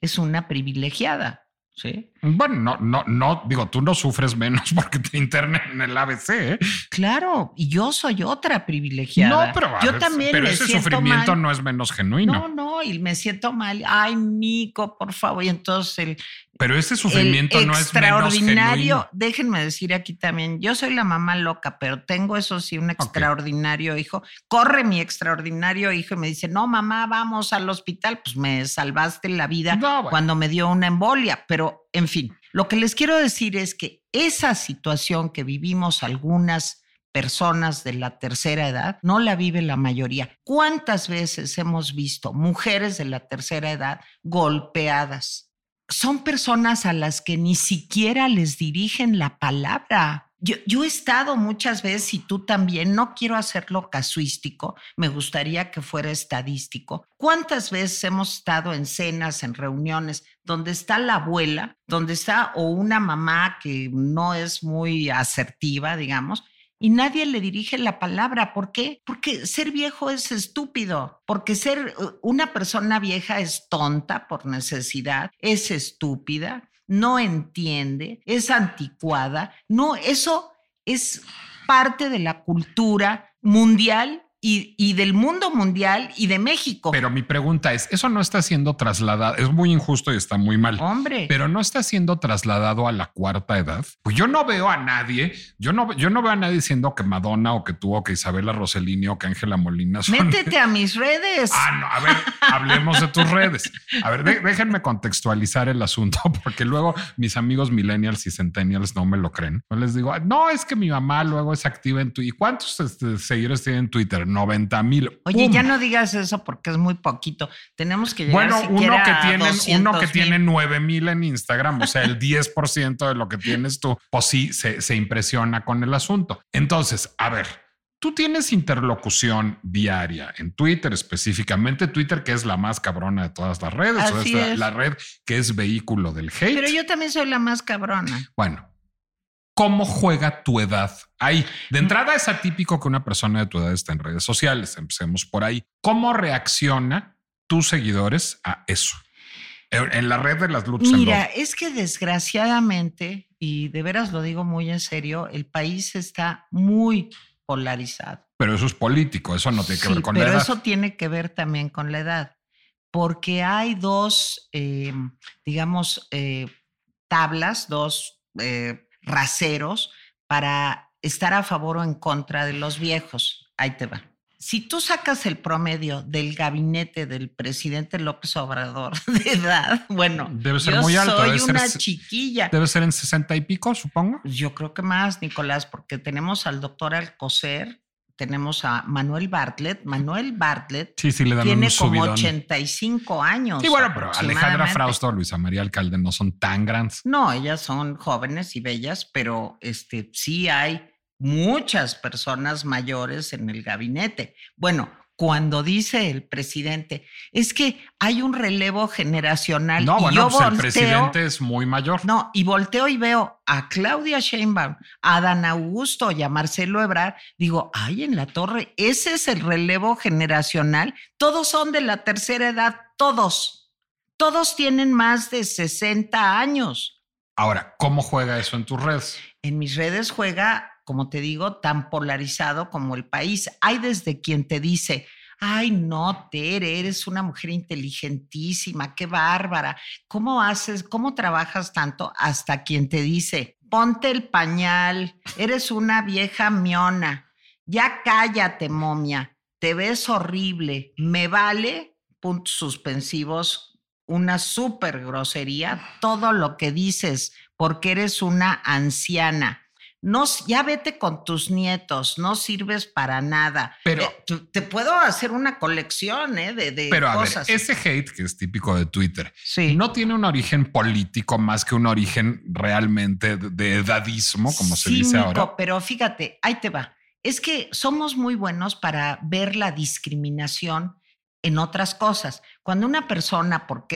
Es una privilegiada, ¿sí? Bueno, no, no, no, digo, tú no sufres menos porque te internen en el ABC, ¿eh? Claro, y yo soy otra privilegiada. No, pero, yo también pero me ese sufrimiento mal. no es menos genuino. No, no, y me siento mal. Ay, Nico, por favor. Y entonces el, pero ese sufrimiento el no es menos extraordinario, déjenme decir aquí también, yo soy la mamá loca, pero tengo eso sí, un extraordinario hijo. Corre mi extraordinario hijo y me dice, no, mamá, vamos al hospital. Pues me salvaste la vida No, bueno. cuando me dio una embolia. Pero, en fin, lo que les quiero decir es que esa situación que vivimos algunas personas de la tercera edad no la vive la mayoría. ¿Cuántas veces hemos visto mujeres de la tercera edad golpeadas? Son personas a las que ni siquiera les dirigen la palabra. Yo, he estado muchas veces y tú también, no quiero hacerlo casuístico, me gustaría que fuera estadístico. ¿Cuántas veces hemos estado en cenas, en reuniones, donde está la abuela, donde está o una mamá que no es muy asertiva, digamos, y nadie le dirige la palabra. ¿Por qué? Porque ser viejo es estúpido, porque ser uh, una persona vieja es tonta por necesidad, es estúpida, no entiende, es anticuada. No, eso es parte de la cultura mundial y, del mundo mundial y de México. Pero mi pregunta es, eso no está siendo trasladado, es muy injusto y está muy mal. Hombre. Pero no está siendo trasladado a la cuarta edad. Pues yo no veo a nadie, yo no, yo no veo a nadie diciendo que Madonna o que tú o que Isabela Rossellini o que Ángela Molina son... Métete a mis redes. Ah, no, a ver, hablemos de tus redes. A ver, déjenme contextualizar el asunto porque luego mis amigos millennials y centennials no me lo creen. No les digo, no, es que mi mamá luego es activa en Twitter. ¿Y cuántos este, seguidores tiene en Twitter? 90 mil. Oye, ya no digas eso porque es muy poquito. Tenemos que llegar Bueno, uno que tiene, uno que tiene 9 mil en Instagram, o sea, el 10% de lo que tienes tú, pues sí, se, se impresiona con el asunto. Entonces, a ver, tú tienes interlocución diaria en Twitter, específicamente Twitter, que es la más cabrona de todas las redes, o es la red que es vehículo del hate. Pero yo también soy la más cabrona. Bueno, ¿Cómo juega tu edad ahí? De entrada es atípico que una persona de tu edad esté en redes sociales. Empecemos por ahí. ¿Cómo reacciona tus seguidores a eso? En la red de las luchas. Mira, es que desgraciadamente, y de veras lo digo muy en serio, el país está muy polarizado. Pero eso es político, eso no tiene que ver con la edad. Pero eso tiene que ver también con la edad, porque hay dos, eh, digamos, eh, tablas, dos eh, raseros para estar a favor o en contra de los viejos. Ahí te va. Si tú sacas el promedio del gabinete del presidente López Obrador de edad, bueno, debe ser muy alto. Soy una chiquilla. Debe ser en sesenta y pico, supongo. Yo creo que más, Nicolás, porque tenemos al doctor Alcocer, tenemos a Manuel Bartlett. Manuel Bartlett sí, sí, le dan tiene como 85 años. Sí, bueno, pero Alejandra Frausto, Luisa María Alcalde no son tan grandes. No, ellas son jóvenes y bellas, pero este, sí hay muchas personas mayores en el gabinete. Bueno, cuando dice el presidente, es que hay un relevo generacional. No, bueno, pues el presidente es muy mayor. No, y volteo y veo a Claudia Sheinbaum, a Dan Augusto y a Marcelo Ebrard, digo, ay, en la torre, ese es el relevo generacional. Todos son de la tercera edad, todos. Todos tienen más de 60 años. Ahora, ¿cómo juega eso en tus redes? En mis redes juega como te digo, tan polarizado como el país. Hay desde quien te dice, ay, no, Tere, eres una mujer inteligentísima, qué bárbara, ¿cómo haces, cómo trabajas tanto? Hasta quien te dice, ponte el pañal, eres una vieja miona, ya cállate, momia, te ves horrible, me vale, puntos suspensivos, una súper grosería, todo lo que dices, porque eres una anciana no, ya vete con tus nietos, no sirves para nada. Pero eh, te puedo hacer una colección ¿eh? de, de pero cosas. ese hate que es típico de Twitter, no tiene un origen político más que un origen realmente de, edadismo, como se dice ahora. Pero fíjate, ahí te va. Es que somos muy buenos para ver la discriminación en otras cosas. Cuando una persona, porque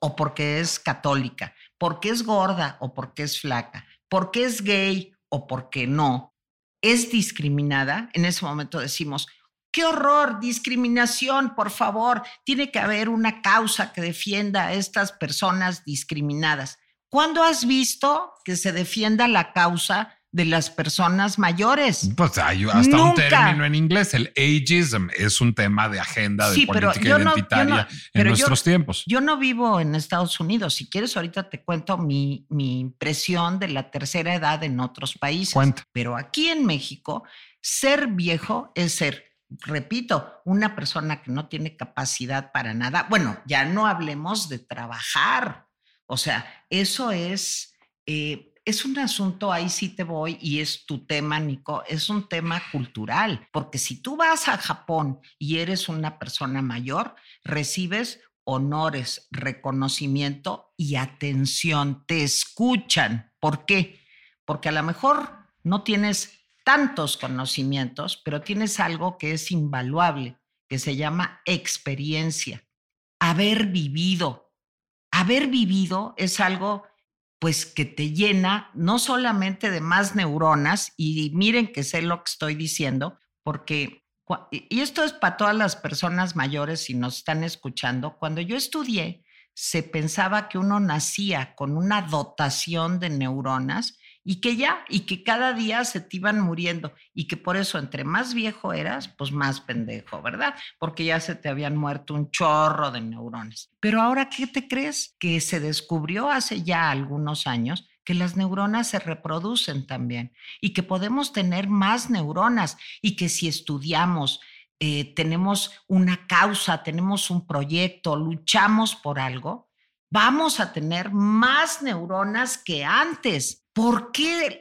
o porque es católica, porque es gorda o porque es flaca, porque es gay o porque no, es discriminada, en ese momento decimos, qué horror, discriminación, por favor, tiene que haber una causa que defienda a estas personas discriminadas. ¿Cuándo has visto que se defienda la causa de las personas mayores. Pues hay hasta un término en inglés, el ageism, es un tema de agenda de política identitaria en nuestros tiempos. Yo no vivo en Estados Unidos. Si quieres, ahorita te cuento mi, mi impresión de la tercera edad en otros países. Cuenta. Pero aquí en México, ser viejo es ser repito, una persona que no tiene capacidad para nada, bueno, ya no hablemos de trabajar. O sea, eso es, eh, es un asunto, ahí sí te voy, y es tu tema, Nico, es un tema cultural, porque si tú vas a Japón y eres una persona mayor, recibes honores, reconocimiento y atención, te escuchan. ¿Por qué? Porque a lo mejor no tienes tantos conocimientos, pero tienes algo que es invaluable, que se llama experiencia, haber vivido. Haber vivido es algo pues que te llena no solamente de más neuronas, y miren que sé lo que estoy diciendo, porque, y esto es para todas las personas mayores si nos están escuchando, cuando yo estudié, se pensaba que uno nacía con una dotación de neuronas y que ya, y que cada día se te iban muriendo y que por eso entre más viejo eras, pues más pendejo, ¿verdad? Porque ya se te habían muerto un chorro de neuronas. Pero ahora, ¿qué te crees? Que se descubrió hace ya algunos años que las neuronas se reproducen también y que podemos tener más neuronas y que si estudiamos, eh, tenemos una causa, tenemos un proyecto, luchamos por algo, vamos a tener más neuronas que antes. ¿Por qué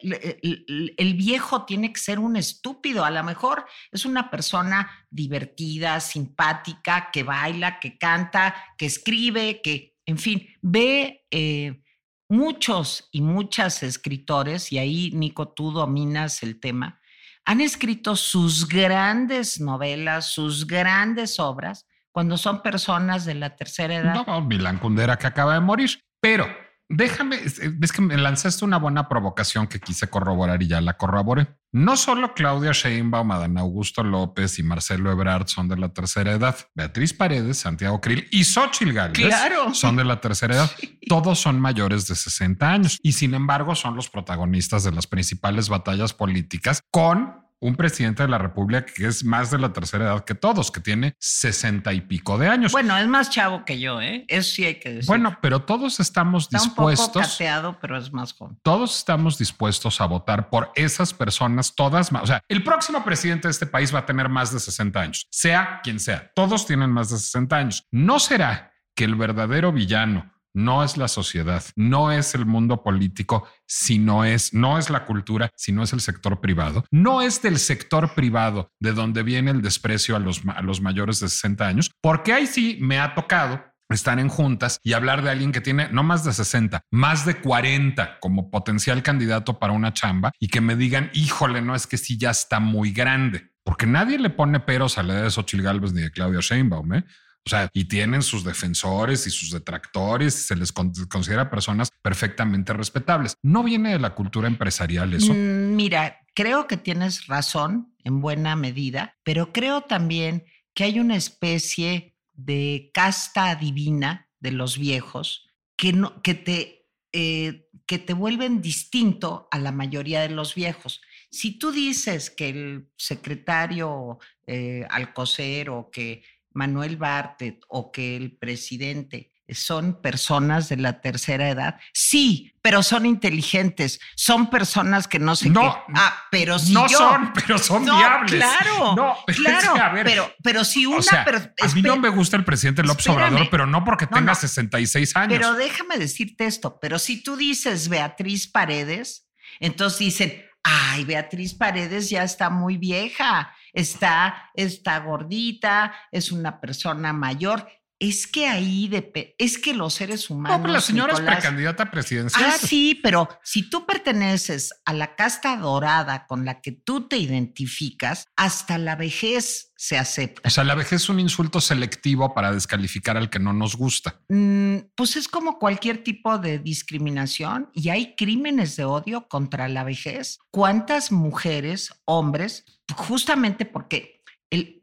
el, viejo tiene que ser un estúpido? A lo mejor es una persona divertida, simpática, que baila, que canta, que escribe, que, en fin, ve eh, muchos y muchas escritores, y ahí, Nico, tú dominas el tema, han escrito sus grandes novelas, sus grandes obras, cuando son personas de la tercera edad. No, Milán Kundera que acaba de morir, pero Déjame, es que me lanzaste una buena provocación que quise corroborar y ya la corroboré. No solo Claudia Sheinbaum, Adán Augusto López y Marcelo Ebrard son de la tercera edad. Beatriz Paredes, Santiago Krill y Xochitl Gálvez son de la tercera edad. Todos son mayores de 60 años y sin embargo son los protagonistas de las principales batallas políticas con un presidente de la República que es más de la tercera edad que todos, que tiene sesenta y pico de años. Bueno, es más chavo que yo, ¿eh? Eso sí hay que decir. Bueno, pero todos estamos dispuestos. Un poco cateado, pero es más joven. Todos estamos dispuestos a votar por esas personas, todas más. O sea, el próximo presidente de este país va a tener más de 60 años, sea quien sea. Todos tienen más de 60 años. No será que el verdadero villano no es la sociedad, no es el mundo político, sino es, no es la cultura, sino es el sector privado. No es del sector privado de donde viene el desprecio a los, a los mayores de 60 años, porque ahí sí me ha tocado estar en juntas y hablar de alguien que tiene no más de 60, más de 40 como potencial candidato para una chamba y que me digan, híjole, no es que sí ya está muy grande, porque nadie le pone peros a la de Xochitl Galvez ni de Claudia Sheinbaum, ¿eh? O sea, y tienen sus defensores y sus detractores, se les considera personas perfectamente respetables. ¿No viene de la cultura empresarial eso? Mm, mira, creo que tienes razón en buena medida, pero creo también que hay una especie de casta divina de los viejos que, no, que, te, eh, que te vuelven distinto a la mayoría de los viejos. Si tú dices que el secretario eh, Alcocer o que Manuel Bartet o que el presidente son personas de la tercera edad. Sí, pero son inteligentes, son personas que no sé no. Ah, pero si no son, pero son viables. Claro, no, claro. pero, pero si una. a mí no me gusta el presidente López Obrador, pero no porque tenga 66 años. Pero déjame decirte esto: pero si tú dices Beatriz Paredes, entonces dicen, ay, Beatriz Paredes ya está muy vieja está, está gordita, es una persona mayor. Es que ahí de, es que los seres humanos. No, pero la señora es precandidata presidencial. Ah, sí, pero si tú perteneces a la casta dorada con la que tú te identificas, hasta la vejez se acepta. O sea, la vejez es un insulto selectivo para descalificar al que no nos gusta. Mm, pues es como cualquier tipo de discriminación y hay crímenes de odio contra la vejez. ¿Cuántas mujeres, hombres, justamente porque el,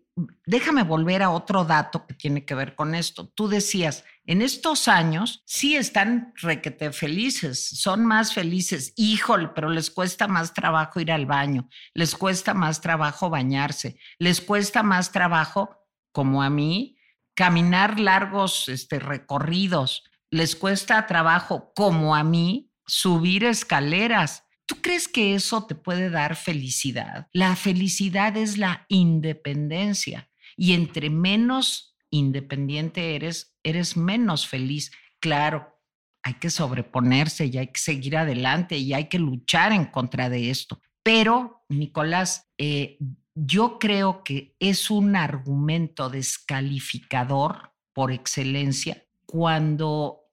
déjame volver a otro dato que tiene que ver con esto. Tú decías, en estos años sí están requete felices, son más felices. Híjole, pero les cuesta más trabajo ir al baño, les cuesta más trabajo bañarse, les cuesta más trabajo, como a mí, caminar largos este, recorridos, les cuesta trabajo, como a mí, subir escaleras. ¿Tú crees que eso te puede dar felicidad? La felicidad es la independencia y entre menos independiente eres, eres menos feliz. Claro, hay que sobreponerse y hay que seguir adelante y hay que luchar en contra de esto. Pero, Nicolás, eh, yo creo que es un argumento descalificador por excelencia cuando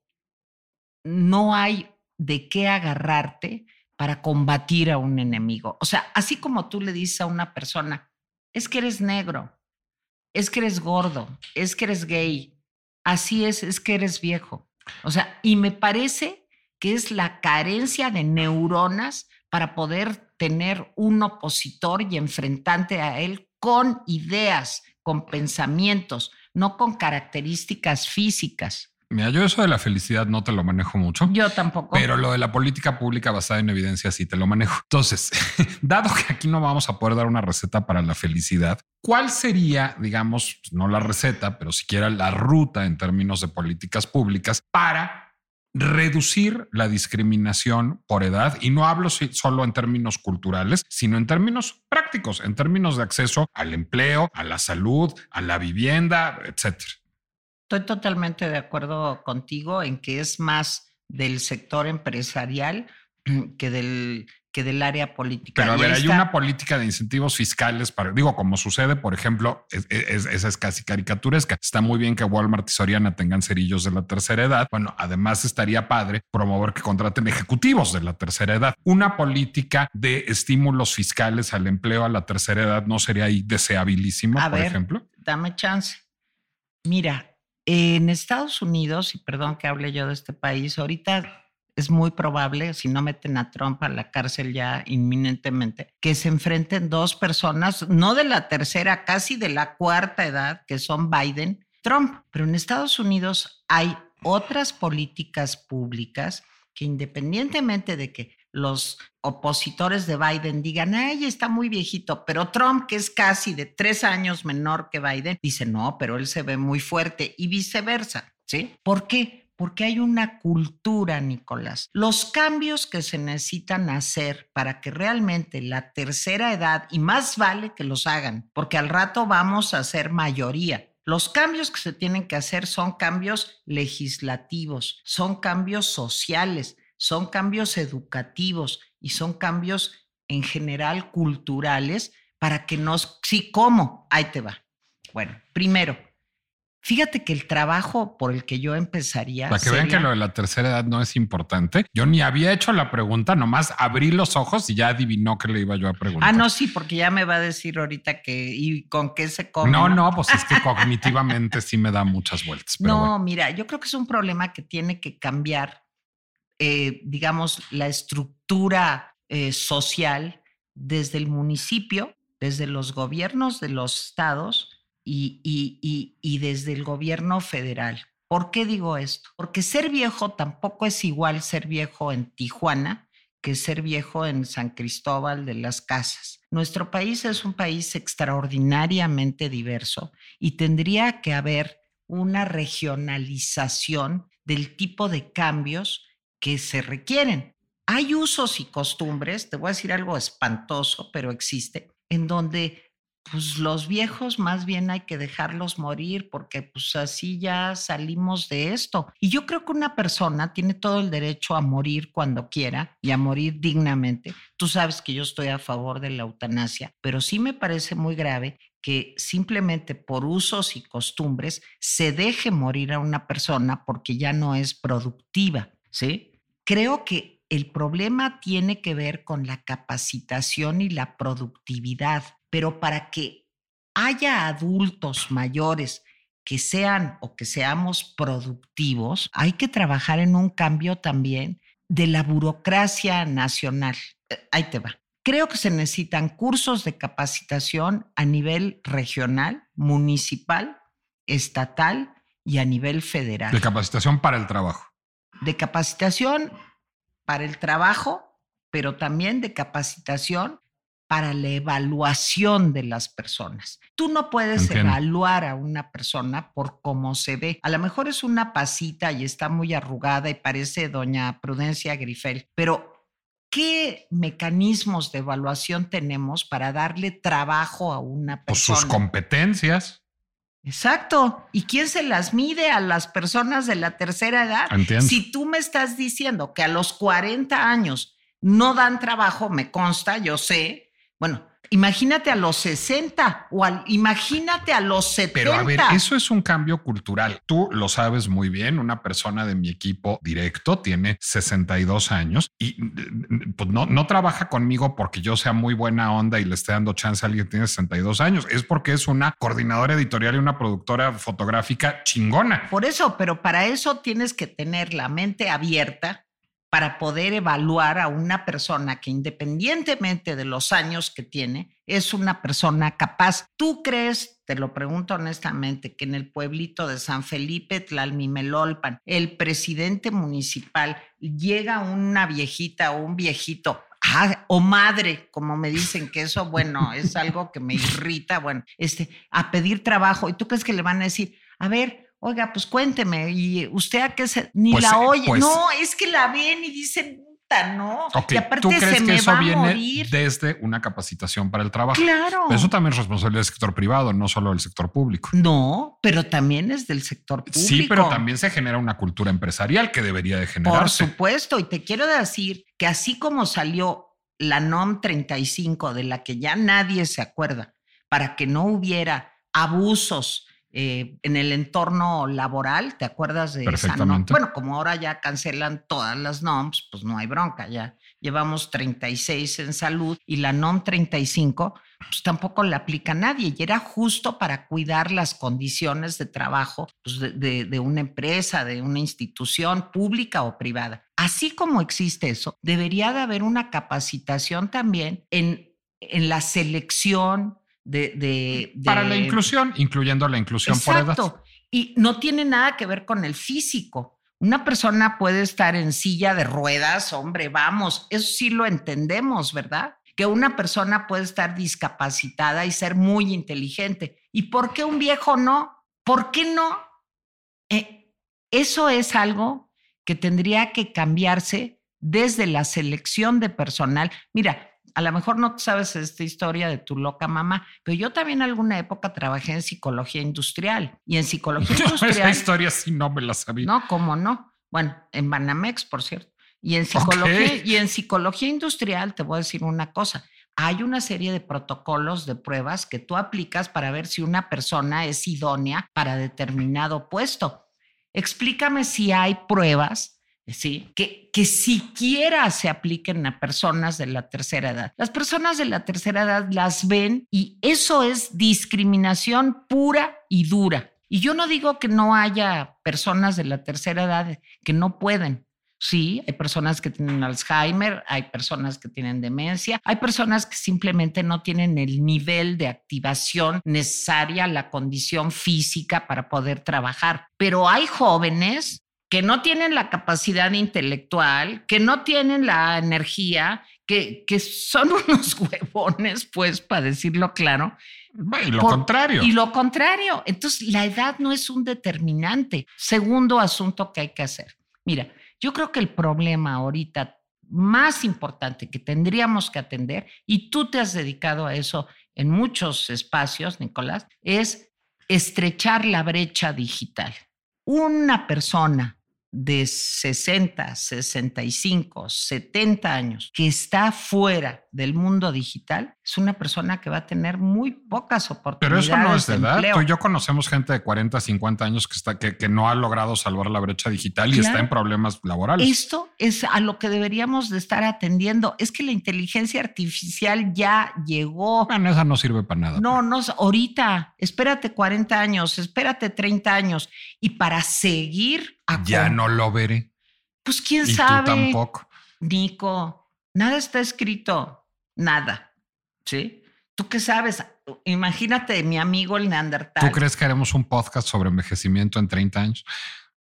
no hay de qué agarrarte para combatir a un enemigo. O sea, así como tú le dices a una persona, es que eres negro, es que eres gordo, es que eres gay, así es, es que eres viejo. O sea, y me parece que es la carencia de neuronas para poder tener un opositor y enfrentante a él con ideas, con pensamientos, no con características físicas. Mira, yo eso de la felicidad no te lo manejo mucho. Yo tampoco. Pero lo de la política pública basada en evidencia sí te lo manejo. Entonces, dado que aquí no vamos a poder dar una receta para la felicidad, ¿cuál sería, digamos, no la receta, pero siquiera la ruta en términos de políticas públicas para reducir la discriminación por edad? Y no hablo solo en términos culturales, sino en términos prácticos, en términos de acceso al empleo, a la salud, a la vivienda, etcétera. Estoy totalmente de acuerdo contigo en que es más del sector empresarial que del, que del área política. Pero a ver, hay una política de incentivos fiscales para, digo, como sucede, por ejemplo, esa es casi caricaturesca. Está muy bien que Walmart y Soriana tengan cerillos de la tercera edad. Bueno, además estaría padre promover que contraten ejecutivos de la tercera edad. Una política de estímulos fiscales al empleo a la tercera edad no sería ahí deseabilísimo, por ejemplo. Dame chance. Mira, en Estados Unidos, y perdón que hable yo de este país, ahorita es muy probable, si no meten a Trump a la cárcel ya inminentemente, que se enfrenten dos personas, no de la tercera, casi de la cuarta edad, que son Biden, Trump. Pero en Estados Unidos hay otras políticas públicas que independientemente de que los opositores de Biden digan, ay, está muy viejito, pero Trump, que es casi de tres años menor que Biden, dice, no, pero él se ve muy fuerte y viceversa, ¿sí? ¿Por qué? Porque hay una cultura, Nicolás. Los cambios que se necesitan hacer para que realmente la tercera edad, y más vale que los hagan, porque al rato vamos a ser mayoría. Los cambios que se tienen que hacer son cambios legislativos, son cambios sociales, son cambios educativos y son cambios en general culturales para que nos... Sí, ¿cómo? Ahí te va. Bueno, primero, Fíjate que el trabajo por el que yo empezaría. Para que vean que lo de la tercera edad no es importante. Yo ni había hecho la pregunta, nomás abrí los ojos y ya adivinó que le iba yo a preguntar. Ah, no, sí, porque ya me va a decir ahorita que y con qué se come. No, no, pues es que cognitivamente sí me da muchas vueltas. no, mira, yo creo que es un problema que tiene que cambiar eh, digamos, la estructura eh, social desde el municipio, desde los gobiernos de los estados y, y, desde el gobierno federal. ¿Por qué digo esto? Porque ser viejo tampoco es igual ser viejo en Tijuana que ser viejo en San Cristóbal de las Casas. Nuestro país es un país extraordinariamente diverso y tendría que haber una regionalización del tipo de cambios que se requieren. Hay usos y costumbres, te voy a decir algo espantoso, pero existe, en donde pues los viejos más bien hay que dejarlos morir porque pues así ya salimos de esto. Y yo creo que una persona tiene todo el derecho a morir cuando quiera y a morir dignamente. Tú sabes que yo estoy a favor de la eutanasia, pero sí me parece muy grave que simplemente por usos y costumbres se deje morir a una persona porque ya no es productiva, ¿sí? Creo que el problema tiene que ver con la capacitación y la productividad, pero para que haya adultos mayores que sean o que seamos productivos, hay que trabajar en un cambio también de la burocracia nacional. Eh, ahí te va. Creo que se necesitan cursos de capacitación a nivel regional, municipal, estatal y a nivel federal. De capacitación para el trabajo. De capacitación para el trabajo, pero también de capacitación para la evaluación de las personas. Tú no puedes Entiendo. evaluar a una persona por cómo se ve. A lo mejor es una pasita y está muy arrugada y parece doña Prudencia Grifel, pero ¿qué mecanismos de evaluación tenemos para darle trabajo a una Pues persona? sus competencias. Exacto. ¿Y quién se las mide a las personas de la tercera edad? Entiendo. Si tú me estás diciendo que a los 40 años no dan trabajo, me consta, yo sé. Bueno, imagínate a los 60 o al, imagínate a los 70. Pero a ver, eso es un cambio cultural. Tú lo sabes muy bien. Una persona de mi equipo directo tiene 62 años y pues, no, no trabaja conmigo porque yo sea muy buena onda y le esté dando chance a alguien que tiene 62 años. Es porque es una coordinadora editorial y una productora fotográfica chingona. Por eso, pero para eso tienes que tener la mente abierta para poder evaluar a una persona que independientemente de los años que tiene, es una persona capaz. ¿Tú crees, te lo pregunto honestamente, que en el pueblito de San Felipe, Tlalmimelolpan, el presidente municipal llega una viejita o un viejito Ah, o madre, como me dicen que eso, bueno, es algo que me irrita, bueno, este, a pedir trabajo. ¿Y tú crees que le van a decir, a ver, oiga, pues cuénteme, y usted a qué se, ni Pues, la eh, oye? pues- no, es que la ven y dicen, puta, no. Y aparte ¿tú crees se que me eso va a viene morir. desde una capacitación para el trabajo? Claro. Pero Eso también es responsabilidad del sector privado, no solo del sector público. No, pero también es del sector público. Sí, pero también se genera una cultura empresarial que debería de Por generarse. supuesto, y te quiero decir que así como salió la NOM 35, de la que ya nadie se acuerda, para que no hubiera abusos eh, en el entorno laboral, ¿te acuerdas de esa NOM? Bueno, como ahora ya cancelan todas las NOMs, pues no hay bronca, ya llevamos 36 en salud y la NOM 35, pues tampoco la aplica nadie y era justo para cuidar las condiciones de trabajo pues, de, de- de una empresa, de una institución pública o privada. Así como existe eso, debería de haber una capacitación también en, en la selección de, de- Para la inclusión, incluyendo la inclusión por edad. Exacto. Y no tiene nada que ver con el físico. Una persona puede estar en silla de ruedas, hombre, vamos, eso sí lo entendemos, ¿verdad? Que una persona puede estar discapacitada y ser muy inteligente. ¿Y por qué un viejo no? ¿Por qué no? Eh, eso es algo que tendría que cambiarse desde la selección de personal. Mira, a lo mejor no sabes esta historia de tu loca mamá, pero yo también alguna época trabajé en psicología industrial y en psicología Esa industrial. historia sí no me la sabía. No, ¿cómo no? Bueno, en Banamex, por cierto. Y en psicología, y en psicología industrial, te voy a decir una cosa. Hay una serie de protocolos de pruebas que tú aplicas para ver si una persona es idónea para determinado puesto. Explícame si hay pruebas, ¿sí? Que, que siquiera se apliquen a personas de la tercera edad. Las personas de la tercera edad las ven y eso es discriminación pura y dura. Y yo no digo que no haya personas de la tercera edad que no pueden. Sí, hay personas que tienen Alzheimer, hay personas que tienen demencia, hay personas que simplemente no tienen el nivel de activación necesaria, la condición física para poder trabajar. Pero hay jóvenes que no tienen la capacidad intelectual, que no tienen la energía, que, que son unos huevones, pues, para decirlo claro, Y lo por- contrario. y lo contrario. Entonces, la edad no es un determinante. Segundo asunto que hay que hacer. Mira, yo creo que el problema ahorita más importante que tendríamos que atender, y tú te has dedicado a eso en muchos espacios, Nicolás, es estrechar la brecha digital. Una persona de 60, 65, 70 años que está fuera del mundo digital es una persona que va a tener muy pocas Pero oportunidades eso no es de edad. empleo. Tú y yo conocemos gente de 40, 50 años que, está, que, que no ha logrado salvar la brecha digital y Claro. está en problemas laborales. Esto es a lo que deberíamos de estar atendiendo. Es que la inteligencia artificial ya llegó. Bueno, esa no sirve para nada. No, no, ahorita, espérate 40 años, espérate 30 años. Y para seguir a ya no lo veré. Pues quién Y sabe. tú tampoco. Nico, nada está escrito, nada. ¿Sí? ¿Tú qué sabes? imagínate mi amigo el Neandertal. ¿Tú crees que haremos un podcast sobre envejecimiento en 30 años?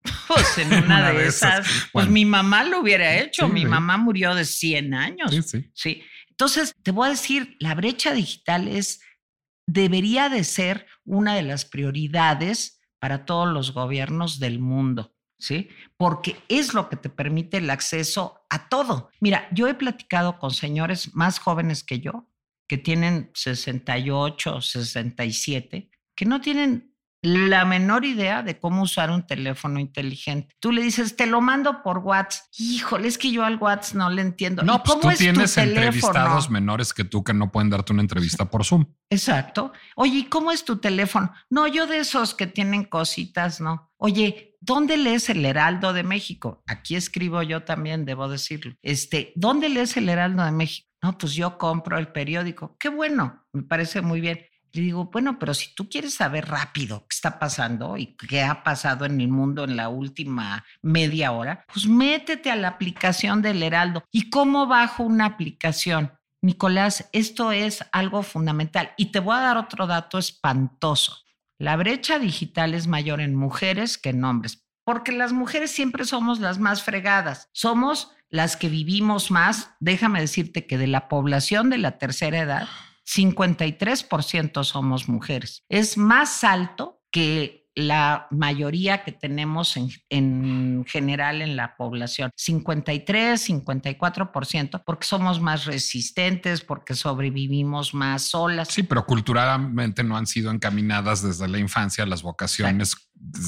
Pues en una, de, esas, pues mi mamá lo hubiera hecho. mi mamá murió de 100 años. Sí, sí. Sí. Entonces, te voy a decir, la brecha digital es, debería de ser una de las prioridades para todos los gobiernos del mundo. ¿Sí? Porque es lo que te permite el acceso a todo. Mira, yo he platicado con señores más jóvenes que yo, que tienen 68, 67, que no tienen la menor idea de cómo usar un teléfono inteligente. Tú le dices, te lo mando por WhatsApp. Híjole, es que yo al WhatsApp no le entiendo. No, pues tú tienes entrevistados menores que tú que no pueden darte una entrevista por Zoom. Exacto. Oye, ¿y cómo es tu teléfono? No, yo de esos que tienen cositas, no. Oye, ¿dónde lees el Heraldo de México? Aquí escribo yo también, debo decirlo. Este, ¿dónde lees el Heraldo de México? No, pues yo compro el periódico. Qué bueno, me parece muy bien. Le digo, bueno, pero si tú quieres saber rápido qué está pasando y qué ha pasado en el mundo en la última media hora, pues métete a la aplicación del Heraldo. ¿Y cómo bajo una aplicación? Nicolás, esto es algo fundamental. Y te voy a dar otro dato espantoso. La brecha digital es mayor en mujeres que en hombres, porque las mujeres siempre somos las más fregadas. Somos las que vivimos más. Déjame decirte que de la población de la tercera edad, 53% somos mujeres. Es más alto que la mayoría que tenemos en, general en la población, 53, 54%, porque somos más resistentes, porque sobrevivimos más solas. Sí, pero culturalmente no han sido encaminadas desde la infancia las vocaciones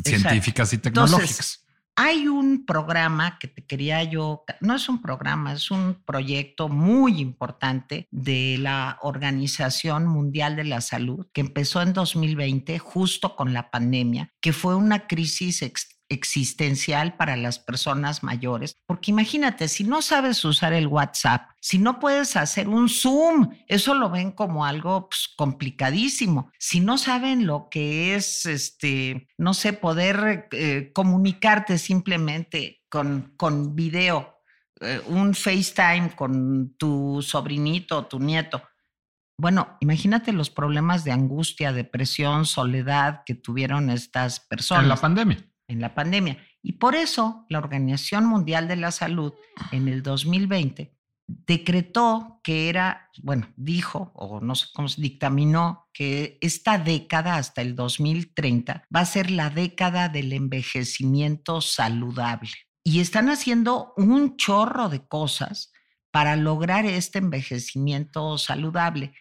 científicas y tecnológicas. Hay un programa que te quería yo, no es un programa, es un proyecto muy importante de la Organización Mundial de la Salud que empezó en 2020 justo con la pandemia, que fue una crisis existencial para las personas mayores, porque imagínate, si no sabes usar el WhatsApp, si no puedes hacer un Zoom, eso lo ven como algo pues, complicadísimo. Si no saben lo que es, este, no sé, poder eh, comunicarte simplemente con, con video, eh, un FaceTime con tu sobrinito, tu nieto. Bueno, imagínate los problemas de angustia, depresión, soledad que tuvieron estas personas. En la pandemia en la pandemia. Y por eso la Organización Mundial de la Salud en el 2020 decretó que era, bueno, dijo, o no sé cómo se dictaminó, que esta década hasta el 2030 va a ser la década del envejecimiento saludable. Y están haciendo un chorro de cosas para lograr este envejecimiento saludable.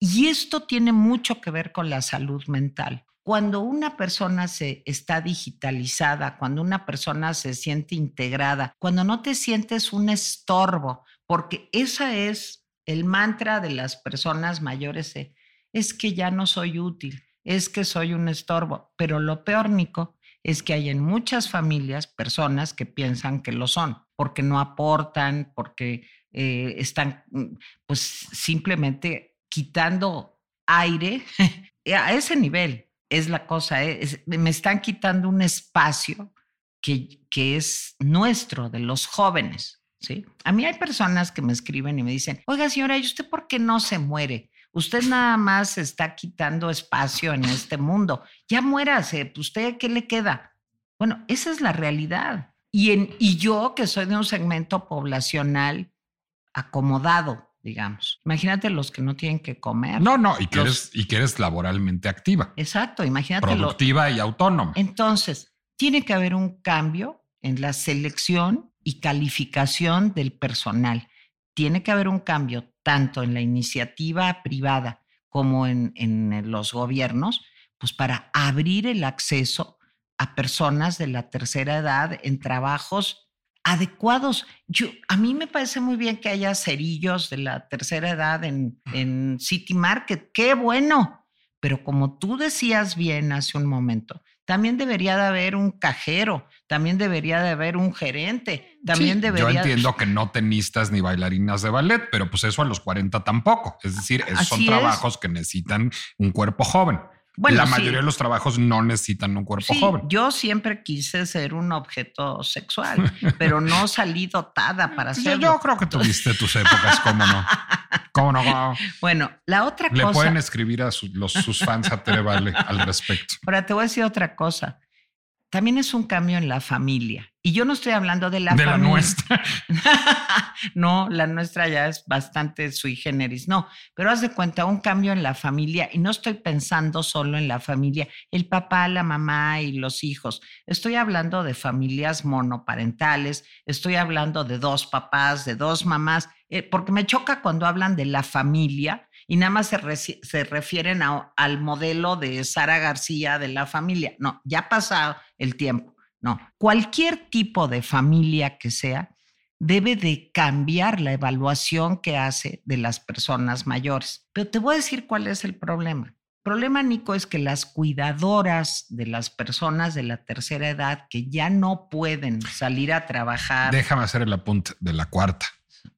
Y esto tiene mucho que ver con la salud mental cuando una persona se está digitalizada, cuando una persona se siente integrada, cuando no te sientes un estorbo, porque esa es el mantra de las personas mayores, es que ya no soy útil, es que soy un estorbo, pero lo peor, Nico, es que hay en muchas familias personas que piensan que lo son, porque no aportan, porque eh, están mm, pues simplemente quitando aire a ese nivel es la cosa, ¿eh? me están quitando un espacio que, que es nuestro, de los jóvenes. ¿sí? A mí hay personas que me escriben y me dicen, oiga señora, ¿y usted por qué no se muere? Usted nada más está quitando espacio en este mundo. Ya muérase, ¿usted qué le queda? Bueno, esa es la realidad. Y, en, y yo, que soy de un segmento poblacional acomodado, digamos. Imagínate los que no tienen que comer. No, no, y que, eres, y que eres laboralmente activa. Exacto, imagínate. Productiva y autónoma. Entonces, tiene que haber un cambio en la selección y calificación del personal. Tiene que haber un cambio tanto en la iniciativa privada como en, en los gobiernos, pues para abrir el acceso a personas de la tercera edad en trabajos adecuados. Yo, a mí me parece muy bien que haya cerillos de la tercera edad en, en City Market. Qué bueno. Pero como tú decías bien hace un momento, también debería de haber un cajero, también debería de haber un gerente, también debería... Yo entiendo que no tenistas ni bailarinas de ballet, pero pues eso a los 40 tampoco. Es decir, esos son trabajos que necesitan un cuerpo joven. Bueno, la sí. mayoría de los trabajos no necesitan un cuerpo Sí, joven. yo siempre quise ser un objeto sexual, pero no salí dotada para Yo, hacerlo. yo creo que tuviste tus épocas, ¿cómo no? ¿Cómo no? Bueno, la otra Le cosa. pueden escribir a sus, los, sus fans a Tere Vale al respecto. Ahora te voy a decir otra cosa. También es un cambio en la familia. Y yo no estoy hablando de la de la familia. nuestra. no, la nuestra ya es bastante sui generis. No, pero haz de cuenta un cambio en la familia y no estoy pensando solo en la familia, el papá, la mamá y los hijos. Estoy hablando de familias monoparentales, estoy hablando de dos papás, de dos mamás, eh, porque me choca cuando hablan de la familia y nada más se, reci- se refieren al modelo de Sara García de la familia. No, ya ha pasado el tiempo. No, cualquier tipo de familia que sea, debe de cambiar la evaluación que hace de las personas mayores. Pero te voy a decir cuál es el problema. El problema, Nico, es que las cuidadoras de las personas de la tercera edad que ya no pueden salir a trabajar. Déjame hacer el apunte de la cuarta.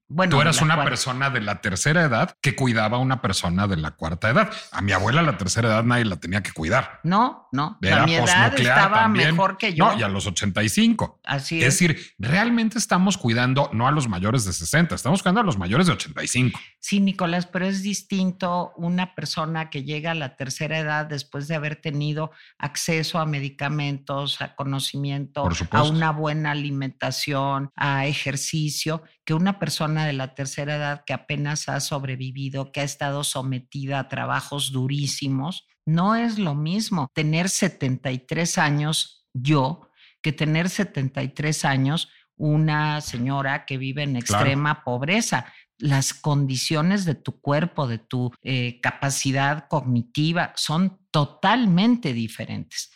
Bueno, Tú eras una persona de la tercera edad que cuidaba a una persona de la cuarta edad. A mi abuela la tercera edad nadie la tenía que cuidar. No, no. Era a mi edad estaba también. mejor que yo. No, y a los 85. Así Es es. decir, realmente estamos cuidando no a los mayores de 60, estamos cuidando a los mayores de 85. Sí, Nicolás, pero es distinto una persona que llega a la tercera edad después de haber tenido acceso a medicamentos, a conocimiento, a una buena alimentación, a ejercicio, que una persona de la tercera edad que apenas ha sobrevivido, que ha estado sometida a trabajos durísimos. No es lo mismo tener 73 años yo que tener 73 años una señora que vive en extrema pobreza las condiciones de tu cuerpo, de tu eh, capacidad cognitiva, son totalmente diferentes.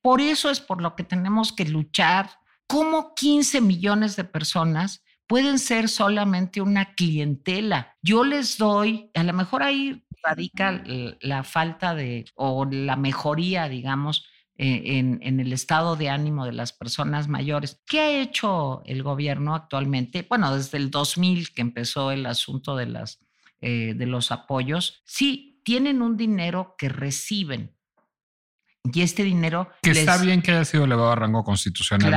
Por eso es por lo que tenemos que luchar. ¿Cómo 15 millones de personas pueden ser solamente una clientela? Yo les doy, a lo mejor ahí radica la falta de, o la mejoría, digamos, eh, en, el estado de ánimo de las personas mayores. ¿Qué ha hecho el gobierno actualmente? Bueno, desde el 2000 que empezó el asunto de, eh, de los apoyos, sí, tienen un dinero que reciben. Y este dinero... Que les- está bien que haya sido elevado a rango constitucional.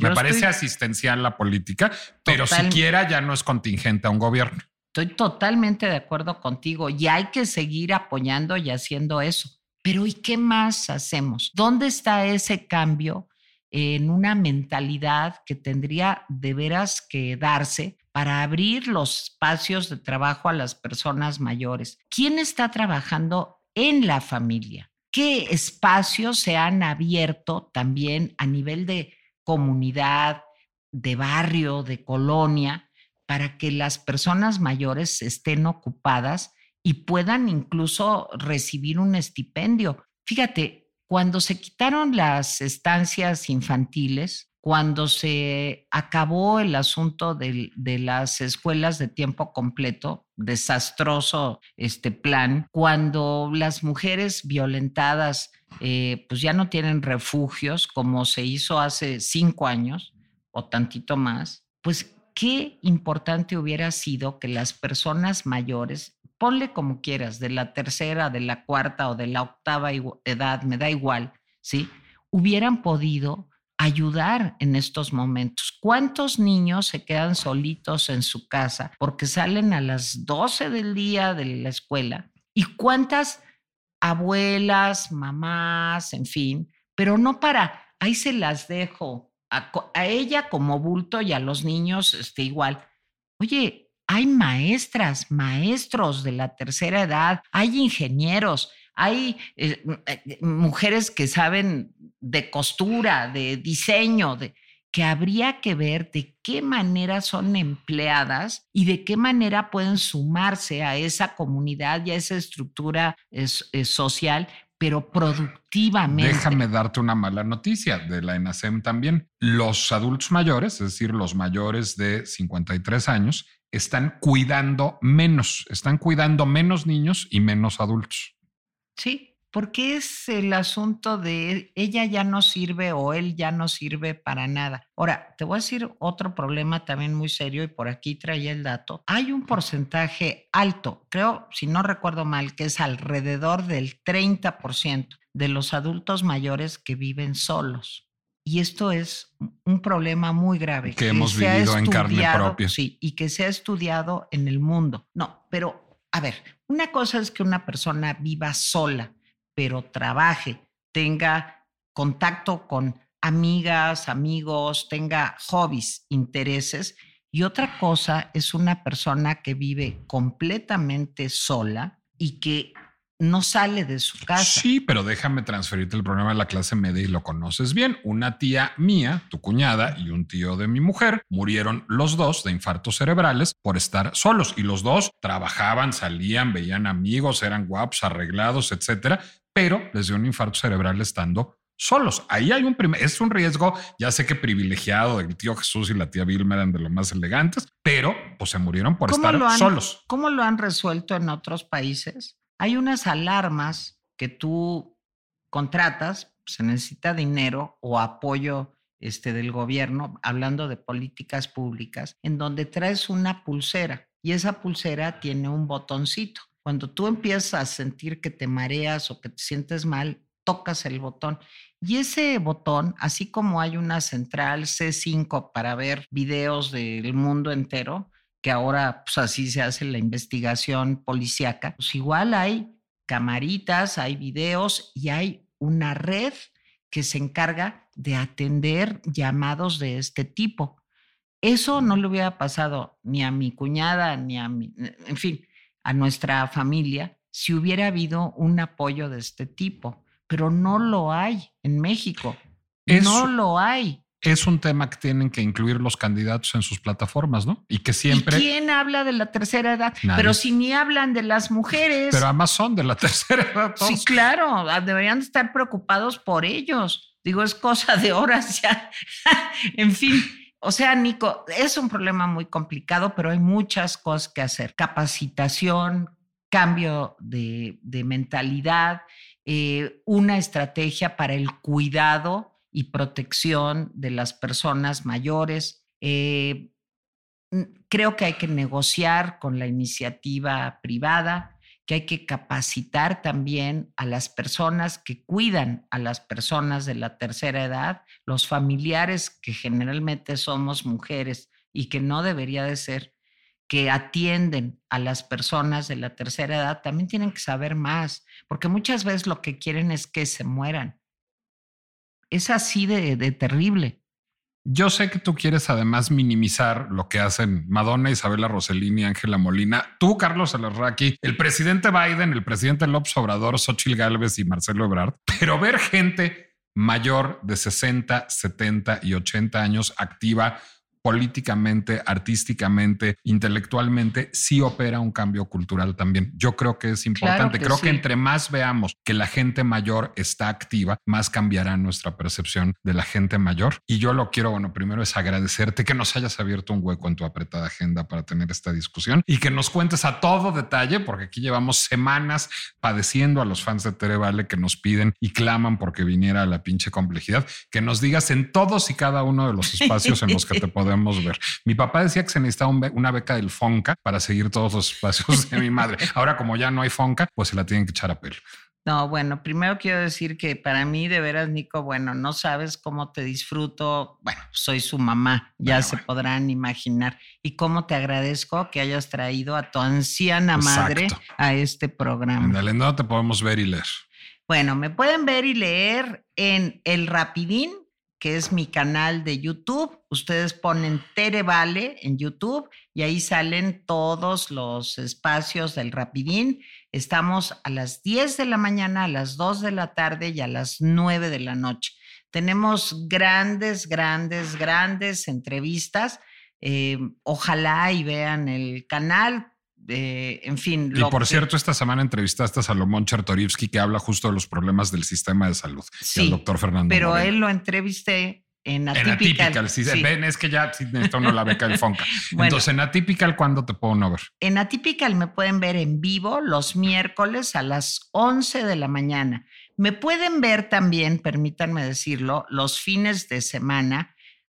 me parece estoy- asistencial la política, pero Total- siquiera ya no es contingente a un gobierno. Estoy totalmente de acuerdo contigo y hay que seguir apoyando y haciendo eso. Pero ¿y qué más hacemos? ¿Dónde está ese cambio en una mentalidad que tendría de veras que darse para abrir los espacios de trabajo a las personas mayores? ¿Quién está trabajando en la familia? ¿Qué espacios se han abierto también a nivel de comunidad, de barrio, de colonia? para que las personas mayores estén ocupadas y puedan incluso recibir un estipendio. Fíjate, cuando se quitaron las estancias infantiles, cuando se acabó el asunto de, las escuelas de tiempo completo, desastroso este plan, cuando las mujeres violentadas eh, pues ya no tienen refugios como se hizo hace cinco años o tantito más, pues qué importante hubiera sido que las personas mayores, ponle como quieras, de la tercera, de la cuarta o de la octava edad, me da igual, ¿sí? Hubieran podido ayudar en estos momentos. ¿Cuántos niños se quedan solitos en su casa porque salen a las 12 del día de la escuela? ¿Y cuántas abuelas, mamás, en fin, pero no para, ahí se las dejo, a, ella como bulto y a los niños este, igual. Oye, hay maestras, maestros de la tercera edad, hay ingenieros, hay eh, m- eh, mujeres que saben de costura, de diseño, de, que habría que ver de qué manera son empleadas y de qué manera pueden sumarse a esa comunidad y a esa estructura es- es social, pero productivamente. Déjame darte una mala noticia de la ENASEM también. Los adultos mayores, es decir, los mayores de 53 años, están cuidando menos, están cuidando menos niños y menos adultos. Sí, porque es el asunto de ella ya no sirve o él ya no sirve para nada. Ahora, te voy a decir otro problema también muy serio y por aquí traía el dato. Hay un porcentaje alto, creo, si no recuerdo mal, que es alrededor del 30% de los adultos mayores que viven solos. Y esto es un problema muy grave. Que, hemos vivido en carne propia. Sí, y que se ha estudiado en el mundo. No, pero a ver, una cosa es que una persona viva sola, pero trabaje, tenga contacto con amigas, amigos, tenga hobbies, intereses. Y otra cosa es una persona que vive completamente sola y que no sale de su casa. Sí, pero déjame transferirte el problema de la clase media y lo conoces bien. Una tía mía, tu cuñada y un tío de mi mujer murieron los dos de infartos cerebrales por estar solos y los dos trabajaban, salían, veían amigos, eran guapos, arreglados, etcétera, pero les dio un infarto cerebral estando solos. Ahí hay un primer, es un riesgo, ya sé que privilegiado, el tío Jesús y la tía Vilma eran de los más elegantes, pero pues se murieron por estar solos. ¿Cómo lo han resuelto en otros países? Hay unas alarmas que tú contratas, se necesita dinero o apoyo este, del gobierno, hablando de políticas públicas, en donde traes una pulsera y esa pulsera tiene un botoncito. Cuando tú empiezas a sentir que te mareas o que te sientes mal, tocas el botón. Y ese botón, así como hay una central C5 para ver videos del mundo entero, que ahora pues así se hace la investigación policíaca, pues igual hay camaritas, hay videos y hay una red que se encarga de atender llamados de este tipo. Eso no le hubiera pasado ni a mi cuñada, ni a mi, en fin, a nuestra familia, si hubiera habido un apoyo de este tipo, pero no lo hay en México. no lo hay es un tema que tienen que incluir los candidatos en sus plataformas, ¿no? Y que siempre. ¿Quién habla de la tercera edad? Pero si ni hablan de las mujeres. Pero además son de la tercera edad. Sí, claro, ah, deberían estar preocupados por ellos. Digo, es cosa de horas ya. en fin. O sea, Nico, es un problema muy complicado, pero hay muchas cosas que hacer. Capacitación, cambio de, mentalidad, eh, una estrategia para el cuidado y protección de las personas mayores. Eh, creo que hay que negociar con la iniciativa privada, que hay que capacitar también a las personas que cuidan a las personas de la tercera edad, los familiares que generalmente somos mujeres y que no debería de ser, que atienden a las personas de la tercera edad, también tienen que saber más, porque muchas veces lo que quieren es que se mueran es así de, terrible. Yo sé que tú quieres además minimizar lo que hacen Madonna, Isabela Rossellini, Ángela Molina, tú, Carlos Alarraqui, el presidente Biden, el presidente López Obrador, Xochitl Gálvez y Marcelo Ebrard, pero ver gente mayor de 60, 70 y 80 años activa políticamente, artísticamente, intelectualmente, sí opera un cambio cultural también. Yo creo que es importante. creo que entre más veamos que la gente mayor está activa, más cambiará nuestra percepción de la gente mayor. Y yo lo quiero, bueno, primero es agradecerte que nos hayas abierto un hueco en tu apretada agenda para tener esta discusión y que nos cuentes a todo detalle, porque aquí llevamos semanas padeciendo a los fans de Tere Vale que nos piden y claman porque viniera la pinche complejidad, que nos digas en todos y cada uno de los espacios en los que te podemos ver. Mi papá decía que se necesitaba una beca del Fonca para seguir todos los espacios de mi madre. Ahora, como ya no hay Fonca, pues se la tienen que echar a pelo. No, bueno, primero quiero decir que para mí, de veras, Nico, bueno, no sabes cómo te disfruto. Bueno, soy su mamá, ya se podrán imaginar. Y cómo te agradezco que hayas traído a tu anciana madre a este programa. Dale, ¿no te podemos ver y leer? Bueno, me pueden ver y leer en El Rapidín que es mi canal de YouTube. Ustedes ponen Tere Vale en YouTube y ahí salen todos los espacios del Rapidín. Estamos a las 10 de la mañana, a las 2 de la tarde y a las 9 de la noche. Tenemos grandes, grandes, grandes entrevistas. Eh, ojalá y vean el canal en fin. Y por cierto, esta semana entrevistaste a Salomón Chertorivsky que habla justo de los problemas del sistema de salud. Sí, doctor Fernando. Pero él lo entrevisté En En Atypical. Atypical, sí, ven, es que ya necesito uno la beca del Fonca. Bueno. Entonces, en Atypical, ¿cuándo te puedo no ver? En Atypical me pueden ver en vivo los miércoles a las 11 de la mañana. Me pueden ver también, permítanme decirlo, los fines de semana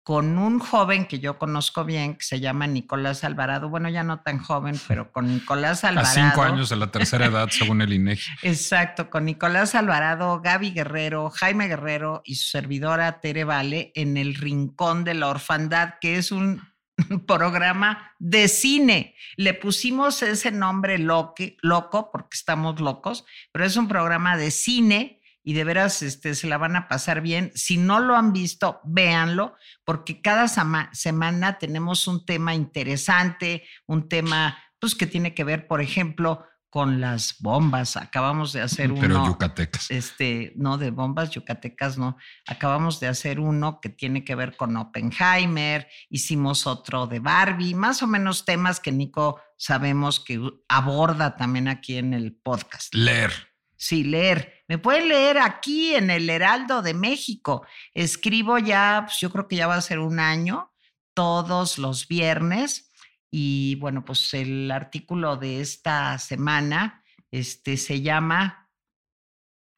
con un joven que yo conozco bien, que se llama Nicolás Alvarado. Bueno, ya no tan joven, pero con Nicolás A Alvarado. cinco años de la tercera edad, según el INEGI. Exacto, con Nicolás Alvarado, Gaby Guerrero, Jaime Guerrero y su servidora Tere Vale en el Rincón de la Orfandad, que es un programa de cine. Le pusimos ese nombre loque- loco porque estamos locos, pero es un programa de cine y de veras este, se la van a pasar bien. Si no lo han visto, véanlo, porque cada semana tenemos un tema interesante, un tema pues, que tiene que ver, por ejemplo, con las bombas. Acabamos de hacer uno. Pero yucatecas. Este, no, de bombas yucatecas, no. Acabamos de hacer uno que tiene que ver con Oppenheimer, hicimos otro de Barbie, más o menos temas que Nico sabemos que aborda también aquí en el podcast. Leer. Sí, leer. Me pueden leer aquí en el Heraldo de México. Escribo ya, pues yo creo que ya va a ser un año, todos los viernes. Y bueno, pues el artículo de esta semana este, se llama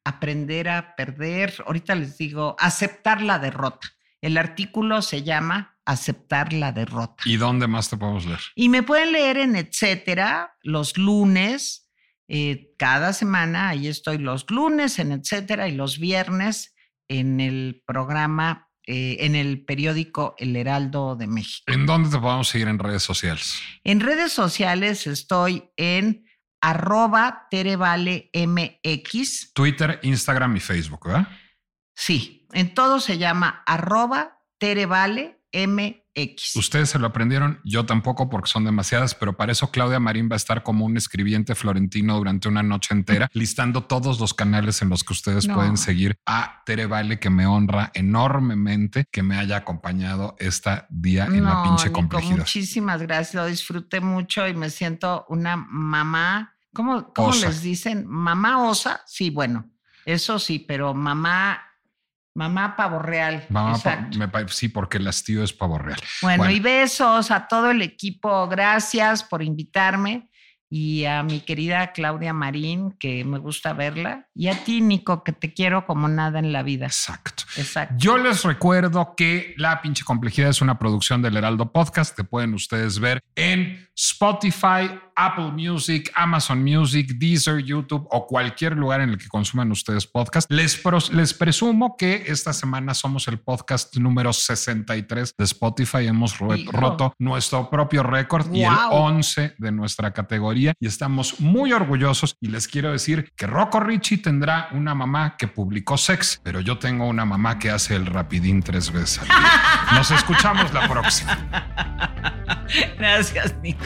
Aprender a perder. Ahorita les digo, aceptar la derrota. El artículo se llama Aceptar la derrota. ¿Y dónde más te podemos leer? Y me pueden leer en etcétera los lunes, eh, cada semana, ahí estoy los lunes en etcétera y los viernes en el programa, eh, en el periódico El Heraldo de México. ¿En dónde te podemos seguir en redes sociales? En redes sociales estoy en arroba Terevale MX. Twitter, Instagram y Facebook, ¿verdad? Sí, en todo se llama arroba Terevale Ustedes se lo aprendieron, yo tampoco porque son demasiadas, pero para eso Claudia Marín va a estar como un escribiente florentino durante una noche entera, listando todos los canales en los que ustedes No. pueden seguir a Tere Vale, que me honra enormemente que me haya acompañado esta día en la pinche Nico, complejidad. muchísimas gracias. Lo disfruté mucho y me siento una mamá. ¿Cómo, cómo les dicen? ¿Mamá osa? Sí, bueno, eso sí, pero mamá, mamá pavo real. Mamá, pa- me sí, porque el hastío es pavo real. Bueno, Bueno. y besos a todo el equipo. Gracias por invitarme. Y a mi querida Claudia Marín, que me gusta verla. Y a ti, Nico, que te quiero como nada en la vida. Exacto. Exacto. Yo les recuerdo que La pinche complejidad es una producción del Heraldo Podcast. Te pueden ustedes ver en Spotify, Apple Music, Amazon Music, Deezer, YouTube o cualquier lugar en el que consuman ustedes podcast. Les, pros- les presumo que esta semana somos el podcast número 63 de Spotify. Hemos Hijo. roto nuestro propio récord y el Guau. 11 de nuestra categoría y estamos muy orgullosos y les quiero decir que Rocco Richie tendrá una mamá que publicó sex, pero yo tengo una mamá que hace el rapidín tres veces al día. Nos escuchamos la próxima. Gracias, Nico.